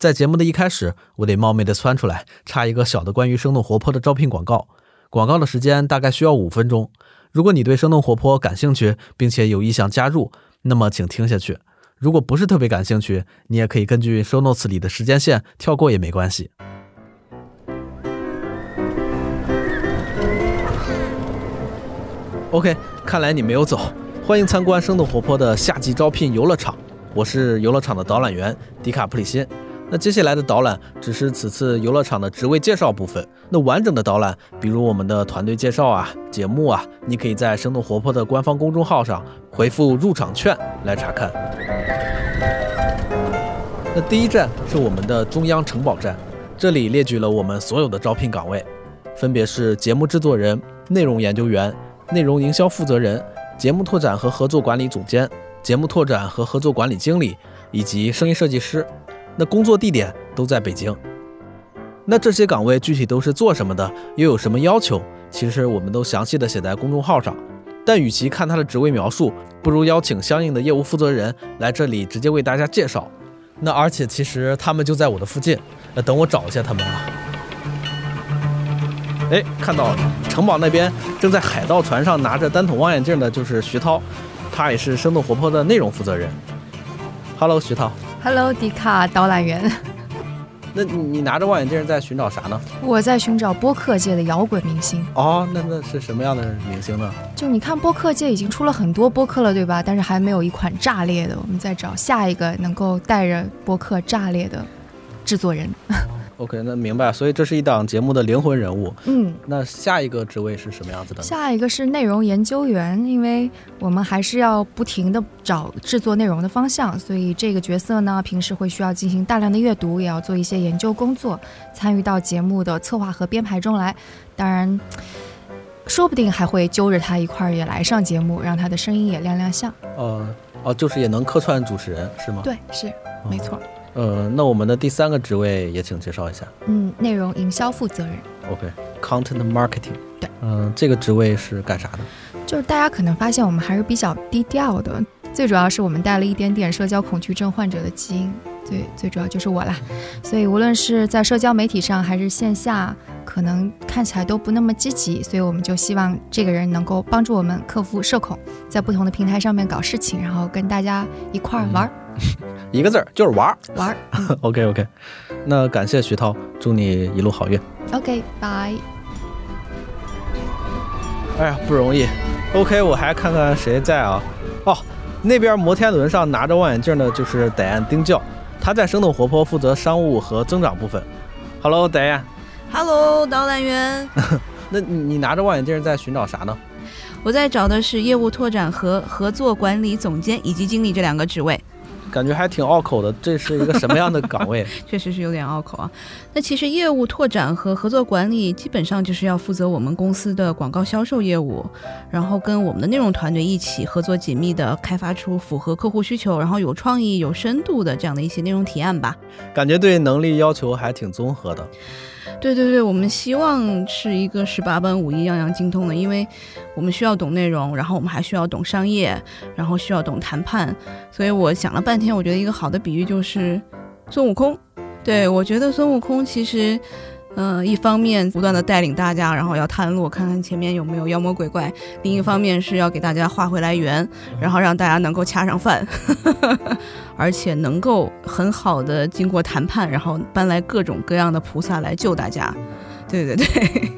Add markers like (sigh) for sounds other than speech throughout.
在节目的一开始，我得冒昧的窜出来，插一个小的关于生动活泼的招聘广告。广告的时间大概需要五分钟。如果你对生动活泼感兴趣，并且有意向加入，那么请听下去。如果不是特别感兴趣，你也可以根据 show notes 里的时间线跳过也没关系。OK，看来你没有走，欢迎参观生动活泼的夏季招聘游乐场。我是游乐场的导览员迪卡普里辛。那接下来的导览只是此次游乐场的职位介绍部分。那完整的导览，比如我们的团队介绍啊、节目啊，你可以在生动活泼的官方公众号上回复“入场券”来查看。那第一站是我们的中央城堡站，这里列举了我们所有的招聘岗位，分别是节目制作人、内容研究员、内容营销负责人、节目拓展和合作管理总监、节目拓展和合作管理经理以及声音设计师。那工作地点都在北京。那这些岗位具体都是做什么的，又有什么要求？其实我们都详细的写在公众号上。但与其看他的职位描述，不如邀请相应的业务负责人来这里直接为大家介绍。那而且其实他们就在我的附近。那等我找一下他们啊。哎，看到了，城堡那边正在海盗船上拿着单筒望远镜的就是徐涛，他也是生动活泼的内容负责人。Hello，徐涛。Hello，迪卡导览员。(laughs) 那你你拿着望远镜在寻找啥呢？我在寻找播客界的摇滚明星。哦，那那是什么样的明星呢？就你看，播客界已经出了很多播客了，对吧？但是还没有一款炸裂的。我们在找下一个能够带着播客炸裂的制作人。(laughs) OK，那明白。所以这是一档节目的灵魂人物。嗯，那下一个职位是什么样子的？下一个是内容研究员，因为我们还是要不停的找制作内容的方向，所以这个角色呢，平时会需要进行大量的阅读，也要做一些研究工作，参与到节目的策划和编排中来。当然，说不定还会揪着他一块儿也来上节目，让他的声音也亮亮相。呃，哦，就是也能客串主持人是吗？对，是没错。呃，那我们的第三个职位也请介绍一下。嗯，内容营销负责人。OK，Content Marketing。对，嗯，这个职位是干啥的？就是大家可能发现我们还是比较低调的，最主要是我们带了一点点社交恐惧症患者的基因。对，最主要就是我啦。所以无论是在社交媒体上还是线下，可能看起来都不那么积极。所以我们就希望这个人能够帮助我们克服社恐，在不同的平台上面搞事情，然后跟大家一块儿玩儿。(laughs) 一个字儿就是玩儿，玩儿。(laughs) OK OK，那感谢徐涛，祝你一路好运。OK，拜。哎呀，不容易。OK，我还看看谁在啊？哦，那边摩天轮上拿着望远镜的就是戴安丁教，他在生动活泼负责商务和增长部分。Hello，戴安。Hello，导览员。(laughs) 那你你拿着望远镜在寻找啥呢？我在找的是业务拓展和合作管理总监以及经理这两个职位。感觉还挺拗口的，这是一个什么样的岗位？(laughs) 确实是有点拗口啊。那其实业务拓展和合作管理基本上就是要负责我们公司的广告销售业务，然后跟我们的内容团队一起合作紧密的开发出符合客户需求，然后有创意、有深度的这样的一些内容提案吧。感觉对能力要求还挺综合的。对对对，我们希望是一个十八般武艺样样精通的，因为我们需要懂内容，然后我们还需要懂商业，然后需要懂谈判。所以我想了半天，我觉得一个好的比喻就是孙悟空。对我觉得孙悟空其实。嗯，一方面不断的带领大家，然后要探路，看看前面有没有妖魔鬼怪；另一方面是要给大家画回来圆，然后让大家能够掐上饭，(laughs) 而且能够很好的经过谈判，然后搬来各种各样的菩萨来救大家。对对对。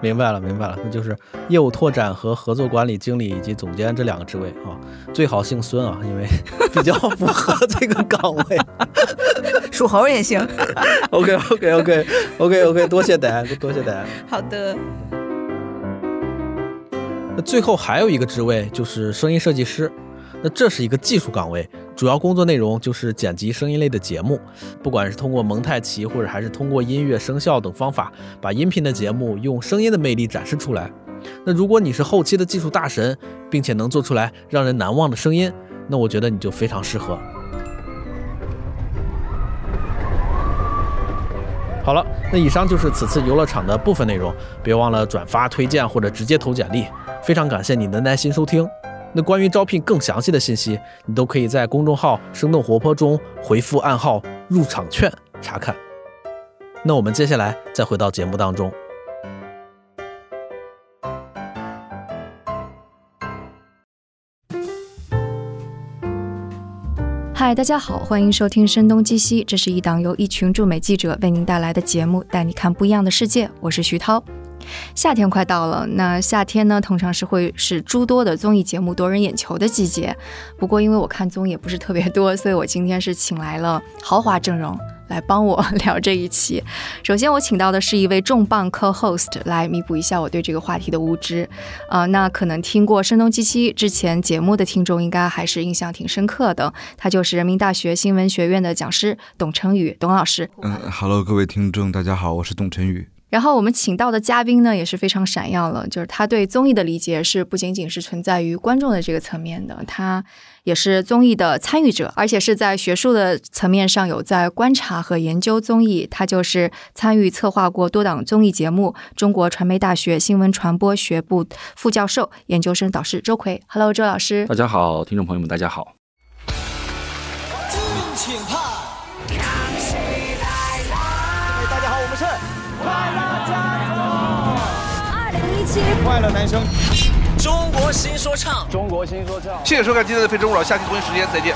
明白了，明白了，那就是业务拓展和合作管理经理以及总监这两个职位啊，最好姓孙啊，因为 (laughs) 比较符合这个岗位。(laughs) 属猴也行。OK，OK，OK，OK，OK，多谢戴，多谢戴。好的。那最后还有一个职位就是声音设计师。那这是一个技术岗位，主要工作内容就是剪辑声音类的节目，不管是通过蒙太奇，或者还是通过音乐、声效等方法，把音频的节目用声音的魅力展示出来。那如果你是后期的技术大神，并且能做出来让人难忘的声音，那我觉得你就非常适合。好了，那以上就是此次游乐场的部分内容，别忘了转发、推荐或者直接投简历。非常感谢你的耐心收听。那关于招聘更详细的信息，你都可以在公众号“生动活泼”中回复暗号“入场券”查看。那我们接下来再回到节目当中。嗨，大家好，欢迎收听《声东击西》，这是一档由一群驻美记者为您带来的节目，带你看不一样的世界。我是徐涛。夏天快到了，那夏天呢，通常是会是诸多的综艺节目夺人眼球的季节。不过，因为我看综艺也不是特别多，所以我今天是请来了豪华阵容。来帮我聊这一期。首先，我请到的是一位重磅 co-host 来弥补一下我对这个话题的无知。啊，那可能听过《声东击西》之前节目的听众，应该还是印象挺深刻的。他就是人民大学新闻学院的讲师董成宇，董老师。嗯，Hello，各位听众，大家好，我是董成宇。然后我们请到的嘉宾呢，也是非常闪耀了，就是他对综艺的理解是不仅仅是存在于观众的这个层面的，他。也是综艺的参与者，而且是在学术的层面上有在观察和研究综艺。他就是参与策划过多档综艺节目，中国传媒大学新闻传播学部副教授、研究生导师周奎。Hello，周老师。大家好，听众朋友们，大家好。快乐男生。中国新说唱，中国新说唱。谢谢收看今天的《非诚勿扰》，下期同一时间再见。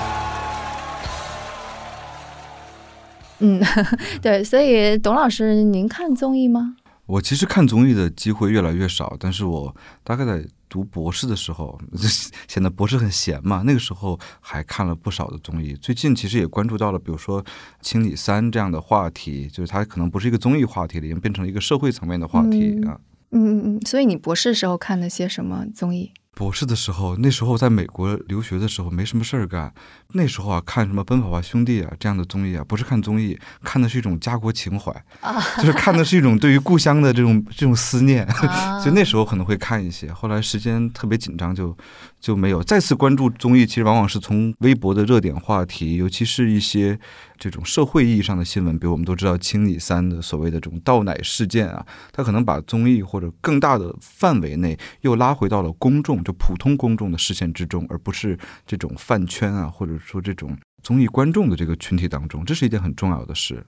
嗯，(laughs) 对，所以董老师，您看综艺吗？我其实看综艺的机会越来越少，但是我大概在读博士的时候，(laughs) 显得博士很闲嘛，那个时候还看了不少的综艺。最近其实也关注到了，比如说《清理三》这样的话题，就是它可能不是一个综艺话题了，已经变成了一个社会层面的话题啊。嗯嗯嗯嗯，所以你博士时候看了些什么综艺？博士的时候，那时候在美国留学的时候没什么事儿干，那时候啊看什么《奔跑吧兄弟》啊这样的综艺啊，不是看综艺，看的是一种家国情怀啊，就是看的是一种对于故乡的这种这种思念，(laughs) 所以那时候可能会看一些。后来时间特别紧张，就就没有再次关注综艺。其实往往是从微博的热点话题，尤其是一些这种社会意义上的新闻，比如我们都知道清理三的所谓的这种倒奶事件啊，它可能把综艺或者更大的范围内又拉回到了公众。就普通公众的视线之中，而不是这种饭圈啊，或者说这种综艺观众的这个群体当中，这是一件很重要的事。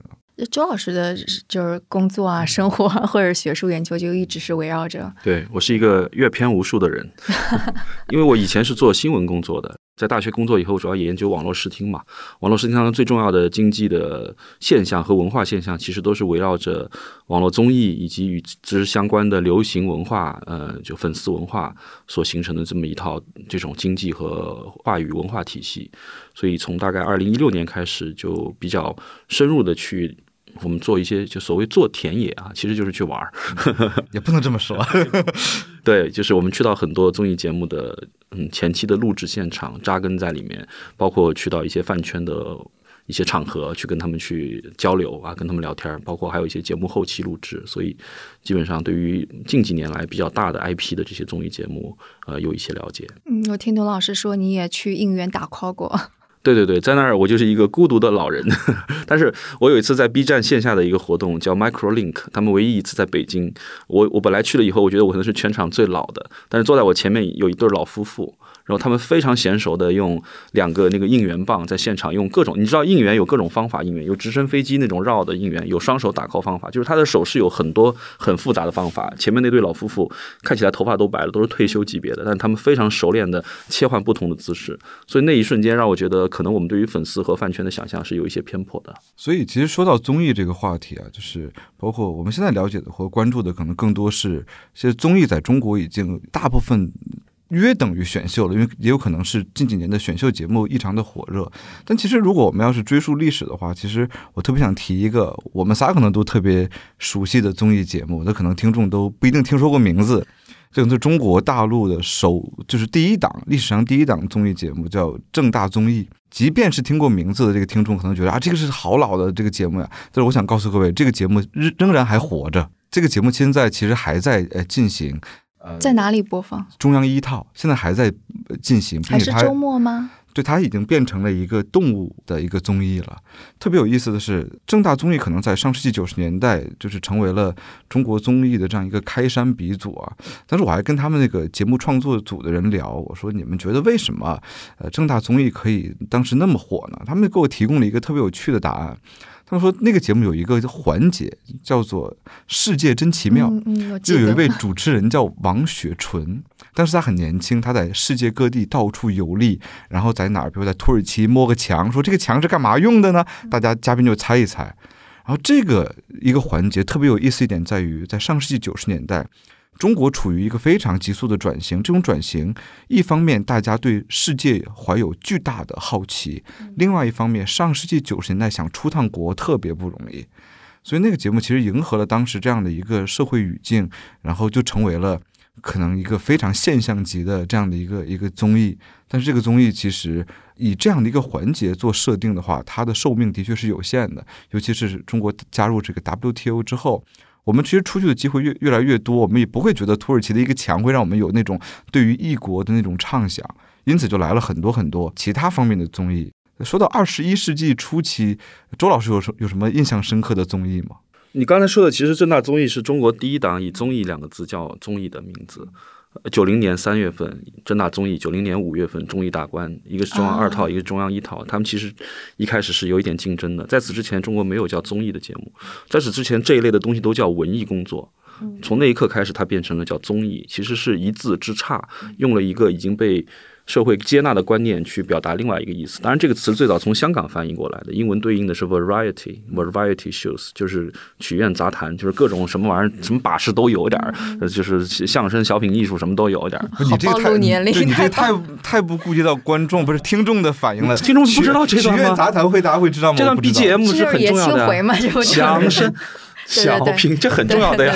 周老师的就是工作啊、生活啊或者学术研究，就一直是围绕着。对我是一个阅片无数的人，(laughs) 因为我以前是做新闻工作的。在大学工作以后，主要研究网络视听嘛。网络视听当中最重要的经济的现象和文化现象，其实都是围绕着网络综艺以及与之相关的流行文化，呃，就粉丝文化所形成的这么一套这种经济和话语文化体系。所以从大概二零一六年开始，就比较深入的去。我们做一些就所谓做田野啊，其实就是去玩儿，(laughs) 也不能这么说。(laughs) 对，就是我们去到很多综艺节目的嗯前期的录制现场，扎根在里面，包括去到一些饭圈的一些场合去跟他们去交流啊，跟他们聊天，包括还有一些节目后期录制。所以基本上对于近几年来比较大的 IP 的这些综艺节目，呃，有一些了解。嗯，我听董老师说你也去应援打 call 过。对对对，在那儿我就是一个孤独的老人，(laughs) 但是我有一次在 B 站线下的一个活动叫 Microlink，他们唯一一次在北京，我我本来去了以后，我觉得我可能是全场最老的，但是坐在我前面有一对老夫妇。然后他们非常娴熟的用两个那个应援棒在现场用各种，你知道应援有各种方法，应援有直升飞机那种绕的应援，有双手打 call 方法，就是他的手势有很多很复杂的方法。前面那对老夫妇看起来头发都白了，都是退休级别的，但他们非常熟练的切换不同的姿势，所以那一瞬间让我觉得，可能我们对于粉丝和饭圈的想象是有一些偏颇的。所以其实说到综艺这个话题啊，就是包括我们现在了解的或关注的，可能更多是其实综艺在中国已经大部分。约等于选秀了，因为也有可能是近几年的选秀节目异常的火热。但其实，如果我们要是追溯历史的话，其实我特别想提一个我们仨可能都特别熟悉的综艺节目，那可能听众都不一定听说过名字。这个是中国大陆的首，就是第一档历史上第一档综艺节目，叫《正大综艺》。即便是听过名字的这个听众，可能觉得啊，这个是好老的这个节目呀。但是我想告诉各位，这个节目仍仍然还活着。这个节目现在其实还在呃进行。在哪里播放？中央一套现在还在进行，还是周末吗？对，它已经变成了一个动物的一个综艺了。特别有意思的是，正大综艺可能在上世纪九十年代就是成为了中国综艺的这样一个开山鼻祖啊。但是我还跟他们那个节目创作组的人聊，我说你们觉得为什么呃正大综艺可以当时那么火呢？他们给我提供了一个特别有趣的答案。他们说那个节目有一个环节叫做“世界真奇妙”，就有一位主持人叫王雪纯，但是他很年轻，他在世界各地到处游历，然后在哪儿，比如在土耳其摸个墙，说这个墙是干嘛用的呢？大家嘉宾就猜一猜。然后这个一个环节特别有意思一点在于，在上世纪九十年代。中国处于一个非常急速的转型，这种转型，一方面大家对世界怀有巨大的好奇，另外一方面，上世纪九十年代想出趟国特别不容易，所以那个节目其实迎合了当时这样的一个社会语境，然后就成为了可能一个非常现象级的这样的一个一个综艺。但是这个综艺其实以这样的一个环节做设定的话，它的寿命的确是有限的，尤其是中国加入这个 WTO 之后。我们其实出去的机会越越来越多，我们也不会觉得土耳其的一个墙会让我们有那种对于异国的那种畅想，因此就来了很多很多其他方面的综艺。说到二十一世纪初期，周老师有什有什么印象深刻的综艺吗？你刚才说的，其实正大综艺是中国第一档以综艺两个字叫综艺的名字。九零年三月份，正大综艺；九零年五月份，综艺大观。一个是中央二套，一个是中央一套。他们其实一开始是有一点竞争的。在此之前，中国没有叫综艺的节目。在此之前，这一类的东西都叫文艺工作。从那一刻开始，它变成了叫综艺，其实是一字之差，用了一个已经被。社会接纳的观念去表达另外一个意思，当然这个词最早从香港翻译过来的，英文对应的是 variety，variety shows，就是曲苑杂谈，就是各种什么玩意儿，什么把式都有点儿，就是相声、小品艺术什么都有点儿。你这个太，年龄你这太 (laughs) 太不顾及到观众不是听众的反应了。听众不知道这段吗？曲苑杂谈会大家会知道吗？这段 BGM 是很重要的。相声。小品这很重要的呀，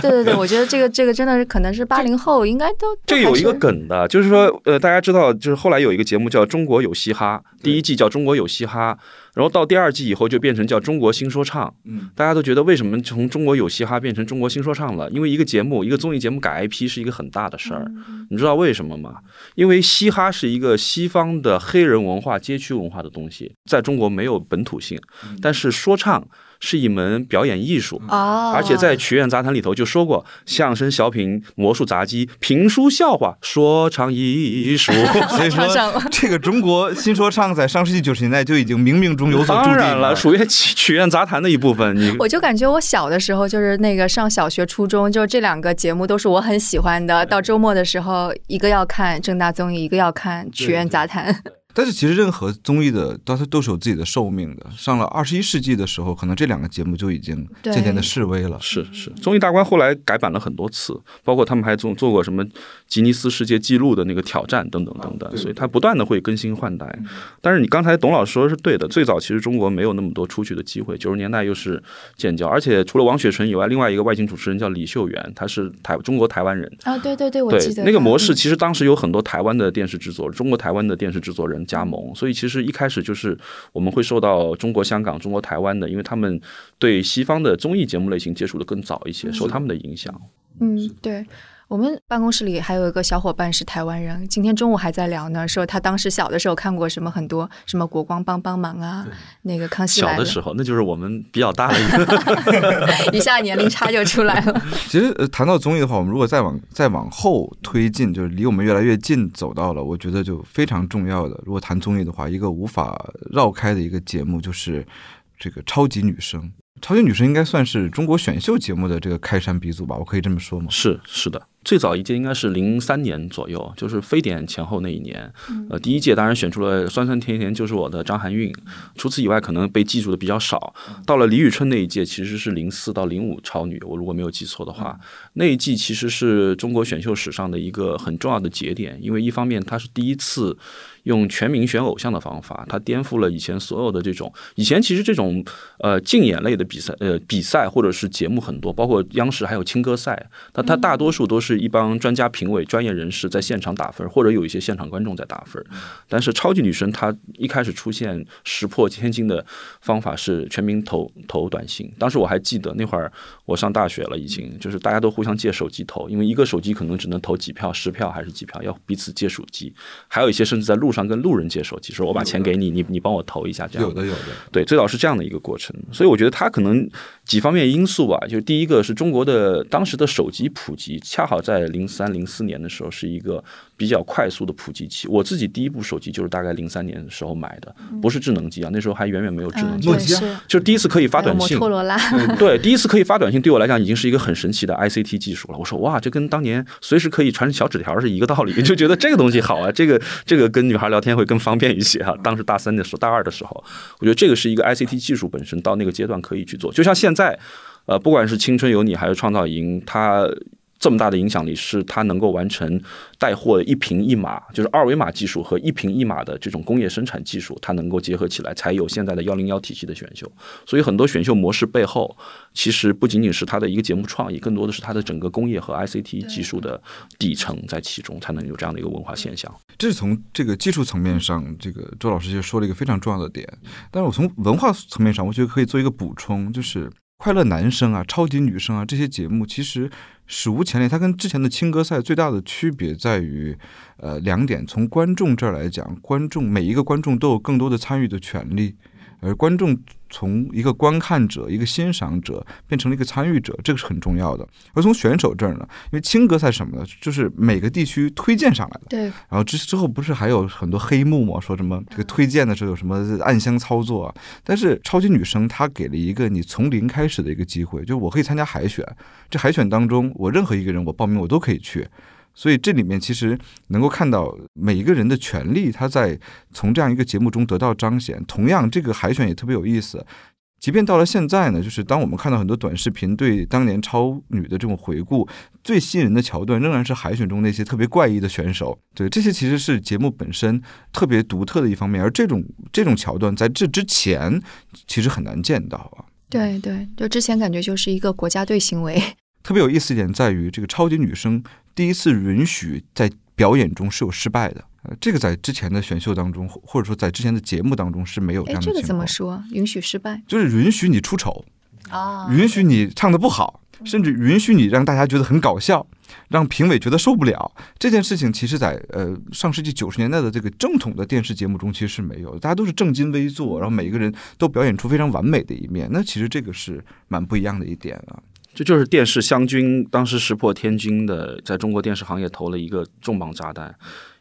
对对对，我觉得这个这个真的是可能是八零后应该都这有一个梗的，就是说呃，大家知道，就是后来有一个节目叫《中国有嘻哈》，第一季叫《中国有嘻哈》，然后到第二季以后就变成叫《中国新说唱》。嗯，大家都觉得为什么从《中国有嘻哈》变成《中国新说唱》了？因为一个节目，一个综艺节目改 IP 是一个很大的事儿。你知道为什么吗？因为嘻哈是一个西方的黑人文化、街区文化的东西，在中国没有本土性，但是说唱。是一门表演艺术啊，而且在曲苑杂谈里头就说过，相声、小品、魔术、杂技、评书、笑话、说唱艺术。(laughs) 所以说，(laughs) 这个中国新说唱在上世纪九十年代就已经冥冥中有所注定了，属于曲曲苑杂谈的一部分。你我就感觉我小的时候就是那个上小学、初中，就这两个节目都是我很喜欢的。到周末的时候，一个要看正大综艺，一个要看曲苑杂谈。但是其实任何综艺的，它都是有自己的寿命的。上了二十一世纪的时候，可能这两个节目就已经渐渐的式微了。是是，综艺大观后来改版了很多次，包括他们还做做过什么吉尼斯世界纪录的那个挑战等等等等，所以它不断的会更新换代。但是你刚才董老师说的是对的，最早其实中国没有那么多出去的机会，九十年代又是建交，而且除了王雪纯以外，另外一个外景主持人叫李秀媛，她是台中国台湾人啊，对对对，我记得那个模式，其实当时有很多台湾的电视制作，中国台湾的电视制作人。加盟，所以其实一开始就是我们会受到中国香港、中国台湾的，因为他们对西方的综艺节目类型接触的更早一些，受他们的影响。嗯，对。我们办公室里还有一个小伙伴是台湾人，今天中午还在聊呢，说他当时小的时候看过什么很多什么国光帮帮忙啊，那个康熙来了。小的时候，那就是我们比较大的一个，一下年龄差就出来了。其实谈到综艺的话，我们如果再往再往后推进，就是离我们越来越近，走到了，我觉得就非常重要的。如果谈综艺的话，一个无法绕开的一个节目就是这个超级女声。超级女声应该算是中国选秀节目的这个开山鼻祖吧？我可以这么说吗？是是的。最早一届应该是零三年左右，就是非典前后那一年。呃，第一届当然选出了酸酸甜甜就是我的张含韵，除此以外可能被记住的比较少。到了李宇春那一届，其实是零四到零五超女，我如果没有记错的话，那一季其实是中国选秀史上的一个很重要的节点，因为一方面它是第一次用全民选偶像的方法，它颠覆了以前所有的这种以前其实这种呃竞演类的比赛呃比赛或者是节目很多，包括央视还有青歌赛，那它大多数都是。是一帮专家评委、专业人士在现场打分，或者有一些现场观众在打分。但是超级女声她一开始出现石破天惊的方法是全民投投短信。当时我还记得那会儿我上大学了，已经就是大家都互相借手机投，因为一个手机可能只能投几票、十票还是几票，要彼此借手机。还有一些甚至在路上跟路人借手机，说我把钱给你，你你帮我投一下。这样有的有的，对，最早是这样的一个过程。所以我觉得它可能几方面因素吧，就是第一个是中国的当时的手机普及恰好。在零三零四年的时候是一个比较快速的普及期。我自己第一部手机就是大概零三年的时候买的，不是智能机啊，那时候还远远没有智能机。诺基亚就是第一次可以发短信，摩托罗拉，对，第一次可以发短信，对我来讲已经是一个很神奇的 ICT 技术了。我说哇，这跟当年随时可以传小纸条是一个道理，就觉得这个东西好啊，这个这个跟女孩聊天会更方便一些啊。当时大三的时候，大二的时候，我觉得这个是一个 ICT 技术本身到那个阶段可以去做，就像现在，呃，不管是青春有你还是创造营，它。这么大的影响力是它能够完成带货一瓶一码，就是二维码技术和一瓶一码的这种工业生产技术，它能够结合起来，才有现在的幺零幺体系的选秀。所以很多选秀模式背后，其实不仅仅是它的一个节目创意，更多的是它的整个工业和 ICT 技术的底层在其中，才能有这样的一个文化现象。这是从这个技术层面上，这个周老师就说了一个非常重要的点。但是我从文化层面上，我觉得可以做一个补充，就是快乐男生啊、超级女生啊这些节目，其实。史无前例，它跟之前的青歌赛最大的区别在于，呃，两点。从观众这儿来讲，观众每一个观众都有更多的参与的权利。而观众从一个观看者、一个欣赏者变成了一个参与者，这个是很重要的。而从选手这儿呢，因为青歌赛什么呢？就是每个地区推荐上来的。对。然后之之后不是还有很多黑幕吗？说什么这个推荐的时候有什么暗箱操作啊？但是超级女声她给了一个你从零开始的一个机会，就是我可以参加海选，这海选当中我任何一个人我报名我都可以去。所以这里面其实能够看到每一个人的权利，他在从这样一个节目中得到彰显。同样，这个海选也特别有意思。即便到了现在呢，就是当我们看到很多短视频对当年超女的这种回顾，最吸引人的桥段仍然是海选中那些特别怪异的选手。对，这些其实是节目本身特别独特的一方面。而这种这种桥段在这之前其实很难见到啊。对对，就之前感觉就是一个国家队行为。特别有意思一点在于，这个超级女声第一次允许在表演中是有失败的，呃，这个在之前的选秀当中，或者说在之前的节目当中是没有这样的情况。这个怎么说？允许失败？就是允许你出丑啊，允许你唱的不好，甚至允许你让大家觉得很搞笑，让评委觉得受不了。这件事情其实，在呃上世纪九十年代的这个正统的电视节目中，其实是没有。大家都是正襟危坐，然后每个人都表演出非常完美的一面。那其实这个是蛮不一样的一点啊。这就是电视湘军当时石破天惊的，在中国电视行业投了一个重磅炸弹。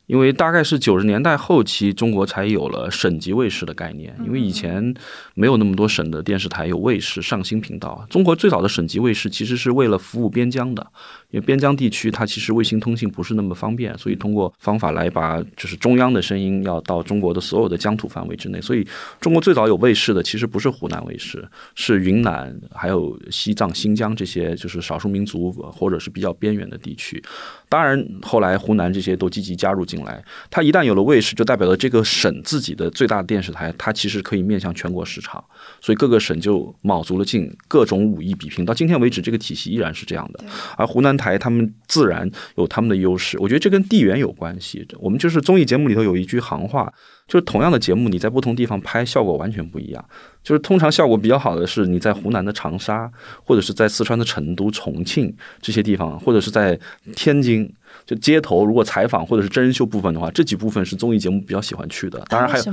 因为大概是九十年代后期，中国才有了省级卫视的概念。因为以前没有那么多省的电视台有卫视上星频道。中国最早的省级卫视其实是为了服务边疆的，因为边疆地区它其实卫星通信不是那么方便，所以通过方法来把就是中央的声音要到中国的所有的疆土范围之内。所以中国最早有卫视的其实不是湖南卫视，是云南还有西藏、新疆这些就是少数民族或者是比较边远的地区。当然后来湖南这些都积极加入进。来，它一旦有了卫视，就代表了这个省自己的最大的电视台，它其实可以面向全国市场，所以各个省就卯足了劲，各种武艺比拼。到今天为止，这个体系依然是这样的。而湖南台他们自然有他们的优势，我觉得这跟地缘有关系。我们就是综艺节目里头有一句行话，就是同样的节目，你在不同地方拍，效果完全不一样。就是通常效果比较好的是你在湖南的长沙，或者是在四川的成都、重庆这些地方，或者是在天津。就街头，如果采访或者是真人秀部分的话，这几部分是综艺节目比较喜欢去的。当然还有，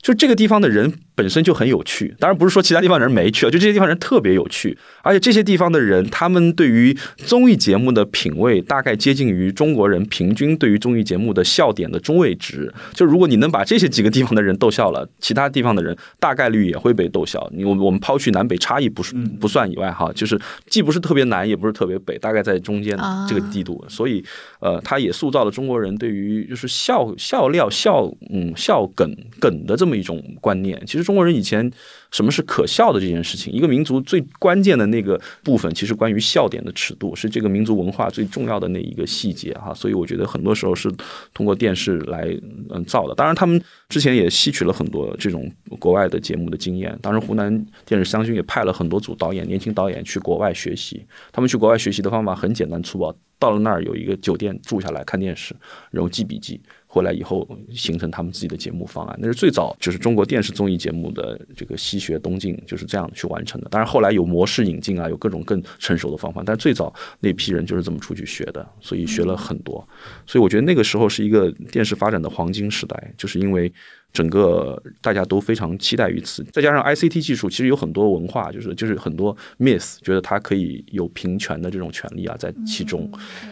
就这个地方的人。本身就很有趣，当然不是说其他地方人没趣啊，就这些地方人特别有趣，而且这些地方的人，他们对于综艺节目的品味大概接近于中国人平均对于综艺节目的笑点的中位值。就如果你能把这些几个地方的人逗笑了，其他地方的人大概率也会被逗笑。你我我们抛去南北差异不是不算以外哈，就是既不是特别南，也不是特别北，大概在中间这个地度，所以呃，他也塑造了中国人对于就是笑笑料笑嗯笑梗梗的这么这么一种观念。其实。中国人以前什么是可笑的这件事情，一个民族最关键的那个部分，其实关于笑点的尺度，是这个民族文化最重要的那一个细节哈。所以我觉得很多时候是通过电视来嗯造的。当然，他们之前也吸取了很多这种国外的节目的经验。当时湖南电视湘军也派了很多组导演，年轻导演去国外学习。他们去国外学习的方法很简单粗暴，到了那儿有一个酒店住下来看电视，然后记笔记。回来以后形成他们自己的节目方案，那是最早就是中国电视综艺节目的这个西学东进就是这样去完成的。当然后来有模式引进啊，有各种更成熟的方法，但最早那批人就是这么出去学的，所以学了很多。所以我觉得那个时候是一个电视发展的黄金时代，就是因为整个大家都非常期待于此。再加上 ICT 技术，其实有很多文化，就是就是很多 miss 觉得它可以有平权的这种权利啊在其中，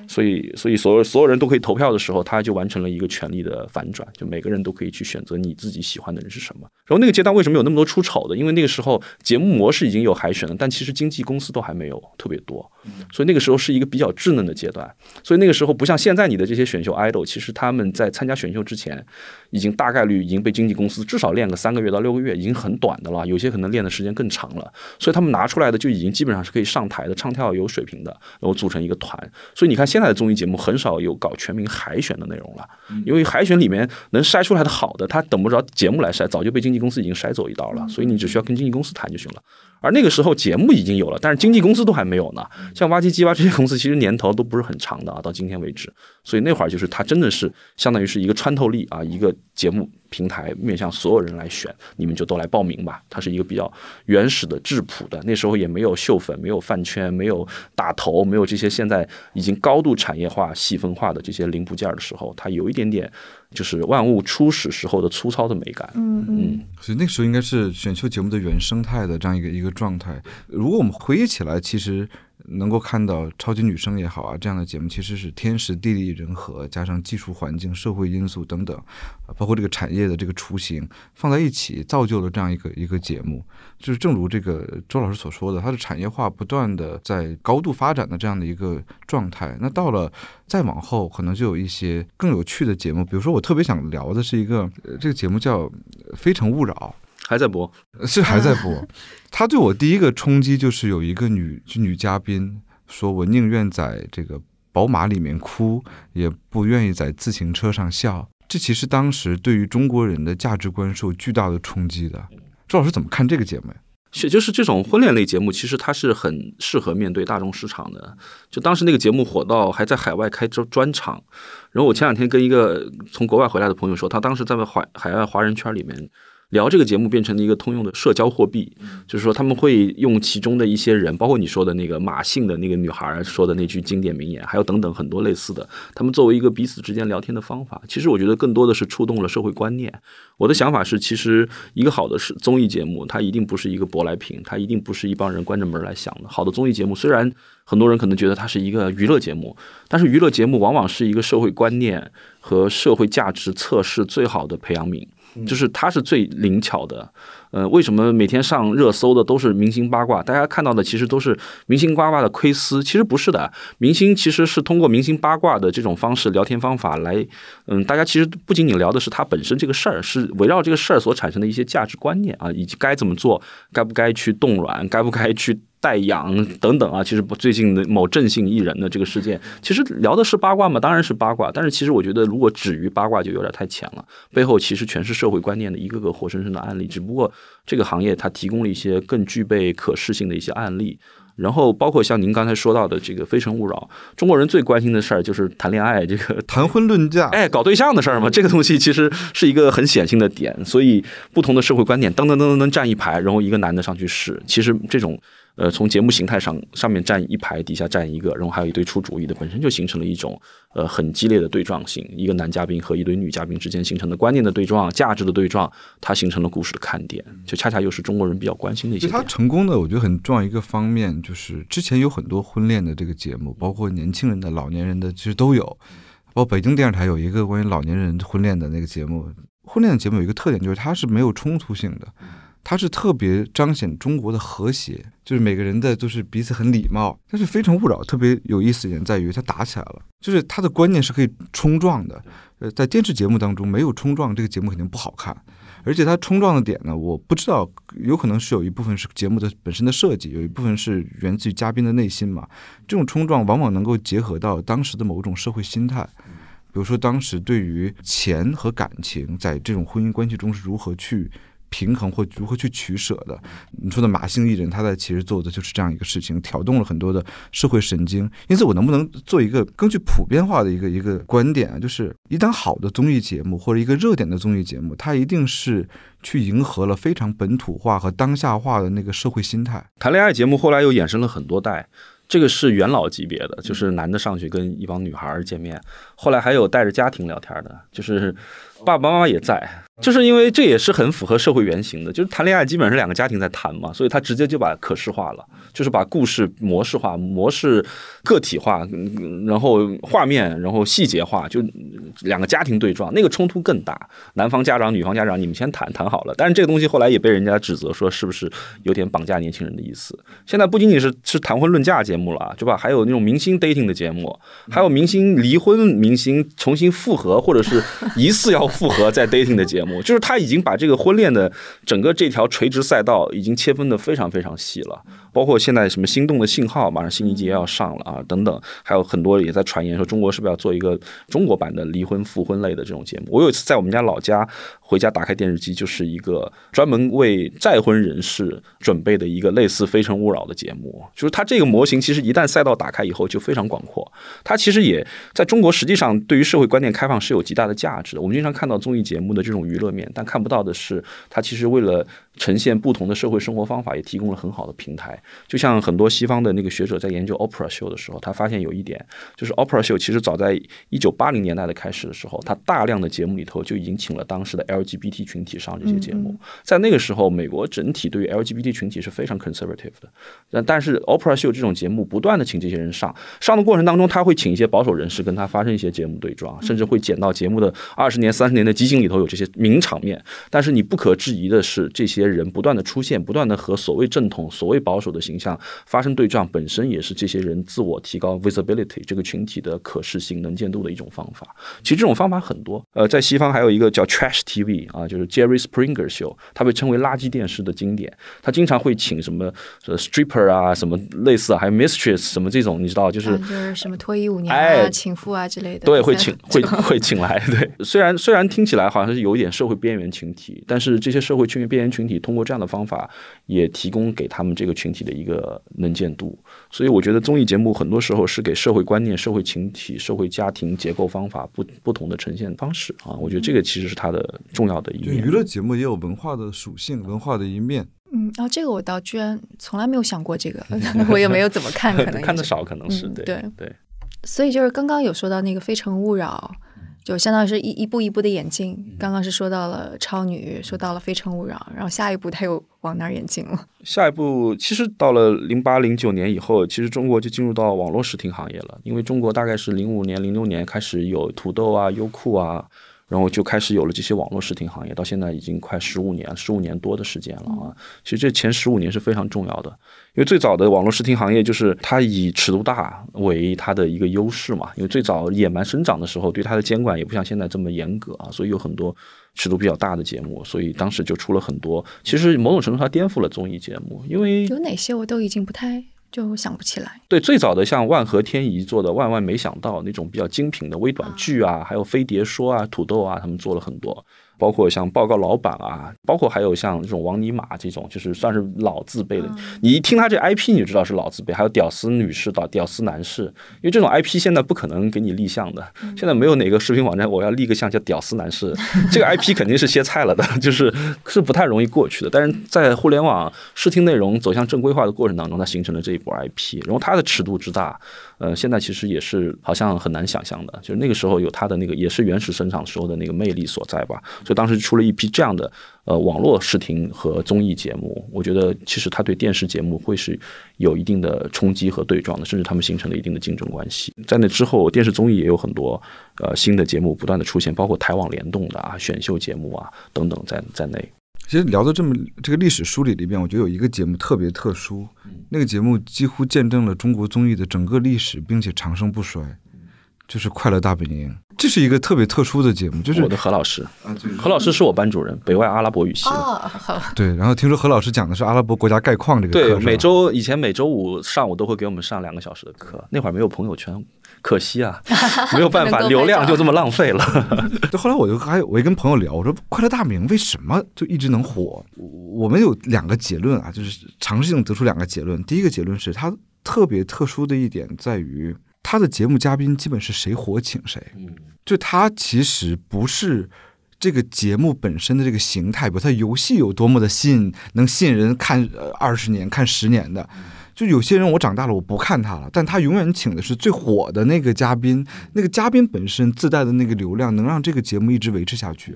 所以所以所有所有人都可以投票的时候，它就完成了一个权力的反转，就每个人都可以去选择你自己喜欢的人是什么。然后那个阶段为什么有那么多出丑的？因为那个时候节目模式已经有海选了，但其实经纪公司都还没有特别多，所以那个时候是一个比较稚嫩的阶段。所以那个时候不像现在你的这些选秀 idol，其实他们在参加选秀之前，已经大概率已经被经纪公司至少练个三个月到六个月，已经很短的了。有些可能练的时间更长了，所以他们拿出来的就已经基本上是可以上台的，唱跳有水平的，然后组成一个团。所以你看现在的综艺节目很少有搞全民海选的内容了，因为海选里面能筛出来的好的，他等不着节目来筛，早就被经纪公司已经筛走一道了。所以你只需要跟经纪公司谈就行了。而那个时候节目已经有了，但是经纪公司都还没有呢。像挖机机挖这些公司，其实年头都不是很长的啊，到今天为止。所以那会儿就是它真的是相当于是一个穿透力啊，一个节目平台面向所有人来选，你们就都来报名吧。它是一个比较原始的质朴的，那时候也没有秀粉，没有饭圈，没有打头，没有这些现在已经高度产业化、细分化的这些零部件的时候，它有一点点就是万物初始时候的粗糙的美感。嗯嗯，所以那个时候应该是选秀节目的原生态的这样一个一个状态。如果我们回忆起来，其实。能够看到超级女声也好啊，这样的节目其实是天时地利人和，加上技术环境、社会因素等等，包括这个产业的这个雏形放在一起，造就了这样一个一个节目。就是正如这个周老师所说的，它的产业化不断的在高度发展的这样的一个状态。那到了再往后，可能就有一些更有趣的节目，比如说我特别想聊的是一个这个节目叫《非诚勿扰》。还在播，(laughs) 是还在播。(laughs) 他对我第一个冲击就是有一个女女嘉宾说：“我宁愿在这个宝马里面哭，也不愿意在自行车上笑。”这其实当时对于中国人的价值观是有巨大的冲击的。周老师怎么看这个节目呀？是，就是这种婚恋类节目，其实它是很适合面对大众市场的。就当时那个节目火到还在海外开专专场，然后我前两天跟一个从国外回来的朋友说，他当时在海海外华人圈里面。聊这个节目变成了一个通用的社交货币，就是说他们会用其中的一些人，包括你说的那个马姓的那个女孩说的那句经典名言，还有等等很多类似的，他们作为一个彼此之间聊天的方法。其实我觉得更多的是触动了社会观念。我的想法是，其实一个好的是综艺节目，它一定不是一个舶来品，它一定不是一帮人关着门来想的。好的综艺节目，虽然很多人可能觉得它是一个娱乐节目，但是娱乐节目往往是一个社会观念和社会价值测试最好的培养皿。就是它是最灵巧的，呃，为什么每天上热搜的都是明星八卦？大家看到的其实都是明星八卦的窥私，其实不是的。明星其实是通过明星八卦的这种方式聊天方法来，嗯，大家其实不仅仅聊的是他本身这个事儿，是围绕这个事儿所产生的一些价值观念啊，以及该怎么做，该不该去冻卵，该不该去。代养等等啊，其实最近的某正性艺人的这个事件，其实聊的是八卦嘛？当然是八卦。但是其实我觉得，如果止于八卦，就有点太浅了。背后其实全是社会观念的一个个活生生的案例。只不过这个行业它提供了一些更具备可视性的一些案例。然后包括像您刚才说到的这个《非诚勿扰》，中国人最关心的事儿就是谈恋爱，这个谈婚论嫁，哎，搞对象的事儿嘛。这个东西其实是一个很显性的点。所以不同的社会观点，噔噔噔噔噔站一排，然后一个男的上去试，其实这种。呃，从节目形态上，上面站一排，底下站一个，然后还有一堆出主意的，本身就形成了一种呃很激烈的对撞性。一个男嘉宾和一堆女嘉宾之间形成的观念的对撞、价值的对撞，它形成了故事的看点，就恰恰又是中国人比较关心的一些。它成功的，我觉得很重要一个方面就是之前有很多婚恋的这个节目，包括年轻人的、老年人的，其实都有。包括北京电视台有一个关于老年人婚恋的那个节目，婚恋的节目有一个特点，就是它是没有冲突性的。它是特别彰显中国的和谐，就是每个人的都是彼此很礼貌。但是《非诚勿扰》特别有意思一点在于，它打起来了，就是它的观念是可以冲撞的。呃，在电视节目当中没有冲撞，这个节目肯定不好看。而且它冲撞的点呢，我不知道，有可能是有一部分是节目的本身的设计，有一部分是源自于嘉宾的内心嘛。这种冲撞往往能够结合到当时的某种社会心态，比如说当时对于钱和感情在这种婚姻关系中是如何去。平衡或如何去取舍的？你说的马姓艺人，他在其实做的就是这样一个事情，挑动了很多的社会神经。因此，我能不能做一个更具普遍化的一个一个观点啊？就是一档好的综艺节目或者一个热点的综艺节目，它一定是去迎合了非常本土化和当下化的那个社会心态。谈恋爱节目后来又衍生了很多代，这个是元老级别的，就是男的上去跟一帮女孩见面，后来还有带着家庭聊天的，就是。爸爸妈妈也在。就是因为这也是很符合社会原型的，就是谈恋爱基本上是两个家庭在谈嘛，所以他直接就把可视化了，就是把故事模式化、模式个体化，然后画面，然后细节化，就两个家庭对撞，那个冲突更大。男方家长、女方家长，你们先谈谈好了。但是这个东西后来也被人家指责说是不是有点绑架年轻人的意思。现在不仅仅是是谈婚论嫁节目了，对吧？还有那种明星 dating 的节目，还有明星离婚、明星重新复合，或者是疑似要复合再 dating 的节目。就是他已经把这个婚恋的整个这条垂直赛道已经切分的非常非常细了。包括现在什么心动的信号，马上新一季要上了啊，等等，还有很多也在传言说中国是不是要做一个中国版的离婚复婚类的这种节目。我有一次在我们家老家回家打开电视机，就是一个专门为再婚人士准备的一个类似《非诚勿扰》的节目。就是它这个模型其实一旦赛道打开以后就非常广阔。它其实也在中国实际上对于社会观念开放是有极大的价值。我们经常看到综艺节目的这种娱乐面，但看不到的是它其实为了。呈现不同的社会生活方法，也提供了很好的平台。就像很多西方的那个学者在研究 opera show 的时候，他发现有一点，就是 opera show 其实早在一九八零年代的开始的时候，他大量的节目里头就已经请了当时的 LGBT 群体上这些节目。在那个时候，美国整体对于 LGBT 群体是非常 conservative 的。但但是 opera show 这种节目不断的请这些人上，上的过程当中，他会请一些保守人士跟他发生一些节目对撞，甚至会剪到节目的二十年、三十年的集锦里头有这些名场面。但是你不可质疑的是，这些人不断的出现，不断的和所谓正统、所谓保守的形象发生对撞，本身也是这些人自我提高 visibility 这个群体的可视性、能见度的一种方法。其实这种方法很多，呃，在西方还有一个叫 Trash TV 啊，就是 Jerry Springer Show，它被称为垃圾电视的经典。他经常会请什么 stripper 啊，什么类似，还有 mistress 什么这种，你知道，就是就是什么脱衣舞娘啊、情妇啊之类的。对，会 (laughs) 请会会请来。对，虽然虽然听起来好像是有一点社会边缘群体，但是这些社会群边缘群体通过这样的方法，也提供给他们这个群体的一个能见度。所以我觉得综艺节目很多时候是给社会观念、社会群体、社会家庭结构方法不不同的呈现方式啊。我觉得这个其实是它的重要的一面。娱乐节目也有文化的属性、文化的一面。嗯，然后这个我倒居然从来没有想过这个，(laughs) 我也没有怎么看，可能 (laughs) 看的少，可能是对对对。所以就是刚刚有说到那个《非诚勿扰》。就相当于是一一步一步的演进，刚刚是说到了超女，说到了非诚勿扰，然后下一步他又往哪儿演进了？(laughs) 下一步其实到了零八零九年以后，其实中国就进入到网络视听行业了，因为中国大概是零五年、零六年开始有土豆啊、优酷啊。然后就开始有了这些网络视听行业，到现在已经快十五年、十五年多的时间了啊！其实这前十五年是非常重要的，因为最早的网络视听行业就是它以尺度大为它的一个优势嘛。因为最早野蛮生长的时候，对它的监管也不像现在这么严格啊，所以有很多尺度比较大的节目，所以当时就出了很多。其实某种程度上颠覆了综艺节目，因为有哪些我都已经不太。就想不起来。对，最早的像万和天宜做的《万万没想到》那种比较精品的微短剧啊，还有飞碟说啊、土豆啊，他们做了很多。包括像报告老板啊，包括还有像这种王尼玛这种，就是算是老字辈的。你一听他这 IP，你就知道是老字辈。还有屌丝女士、到屌丝男士，(laughs) 因为这种 IP 现在不可能给你立项的。现在没有哪个视频网站我要立个项叫屌丝男士，(laughs) 这个 IP 肯定是歇菜了的，(laughs) 就是是不太容易过去的。但是在互联网视听内容走向正规化的过程当中，它形成了这一波 IP，然后它的尺度之大。呃，现在其实也是好像很难想象的，就是那个时候有它的那个也是原始生产时候的那个魅力所在吧。所以当时出了一批这样的呃网络视听和综艺节目，我觉得其实它对电视节目会是有一定的冲击和对撞的，甚至他们形成了一定的竞争关系。在那之后，电视综艺也有很多呃新的节目不断的出现，包括台网联动的啊选秀节目啊等等在在内。其实聊到这么这个历史梳理里边，我觉得有一个节目特别特殊，那个节目几乎见证了中国综艺的整个历史，并且长盛不衰，就是《快乐大本营》。这是一个特别特殊的节目，就是我的何老师何老师是我班主任，北外阿拉伯语系的。对，然后听说何老师讲的是阿拉伯国家概况这个课，对，每周以前每周五上午都会给我们上两个小时的课，那会儿没有朋友圈。可惜啊，(laughs) 没有办法，(laughs) 流量就这么浪费了。(laughs) 就后来我就还我一跟朋友聊，我说《快乐大本营》为什么就一直能火？我们有两个结论啊，就是尝试性得出两个结论。第一个结论是它特别特殊的一点在于，它的节目嘉宾基本是谁火请谁。就他其实不是这个节目本身的这个形态，比如它游戏有多么的吸引，能吸引人看二十年、看十年的。就有些人我长大了我不看他了，但他永远请的是最火的那个嘉宾，那个嘉宾本身自带的那个流量能让这个节目一直维持下去。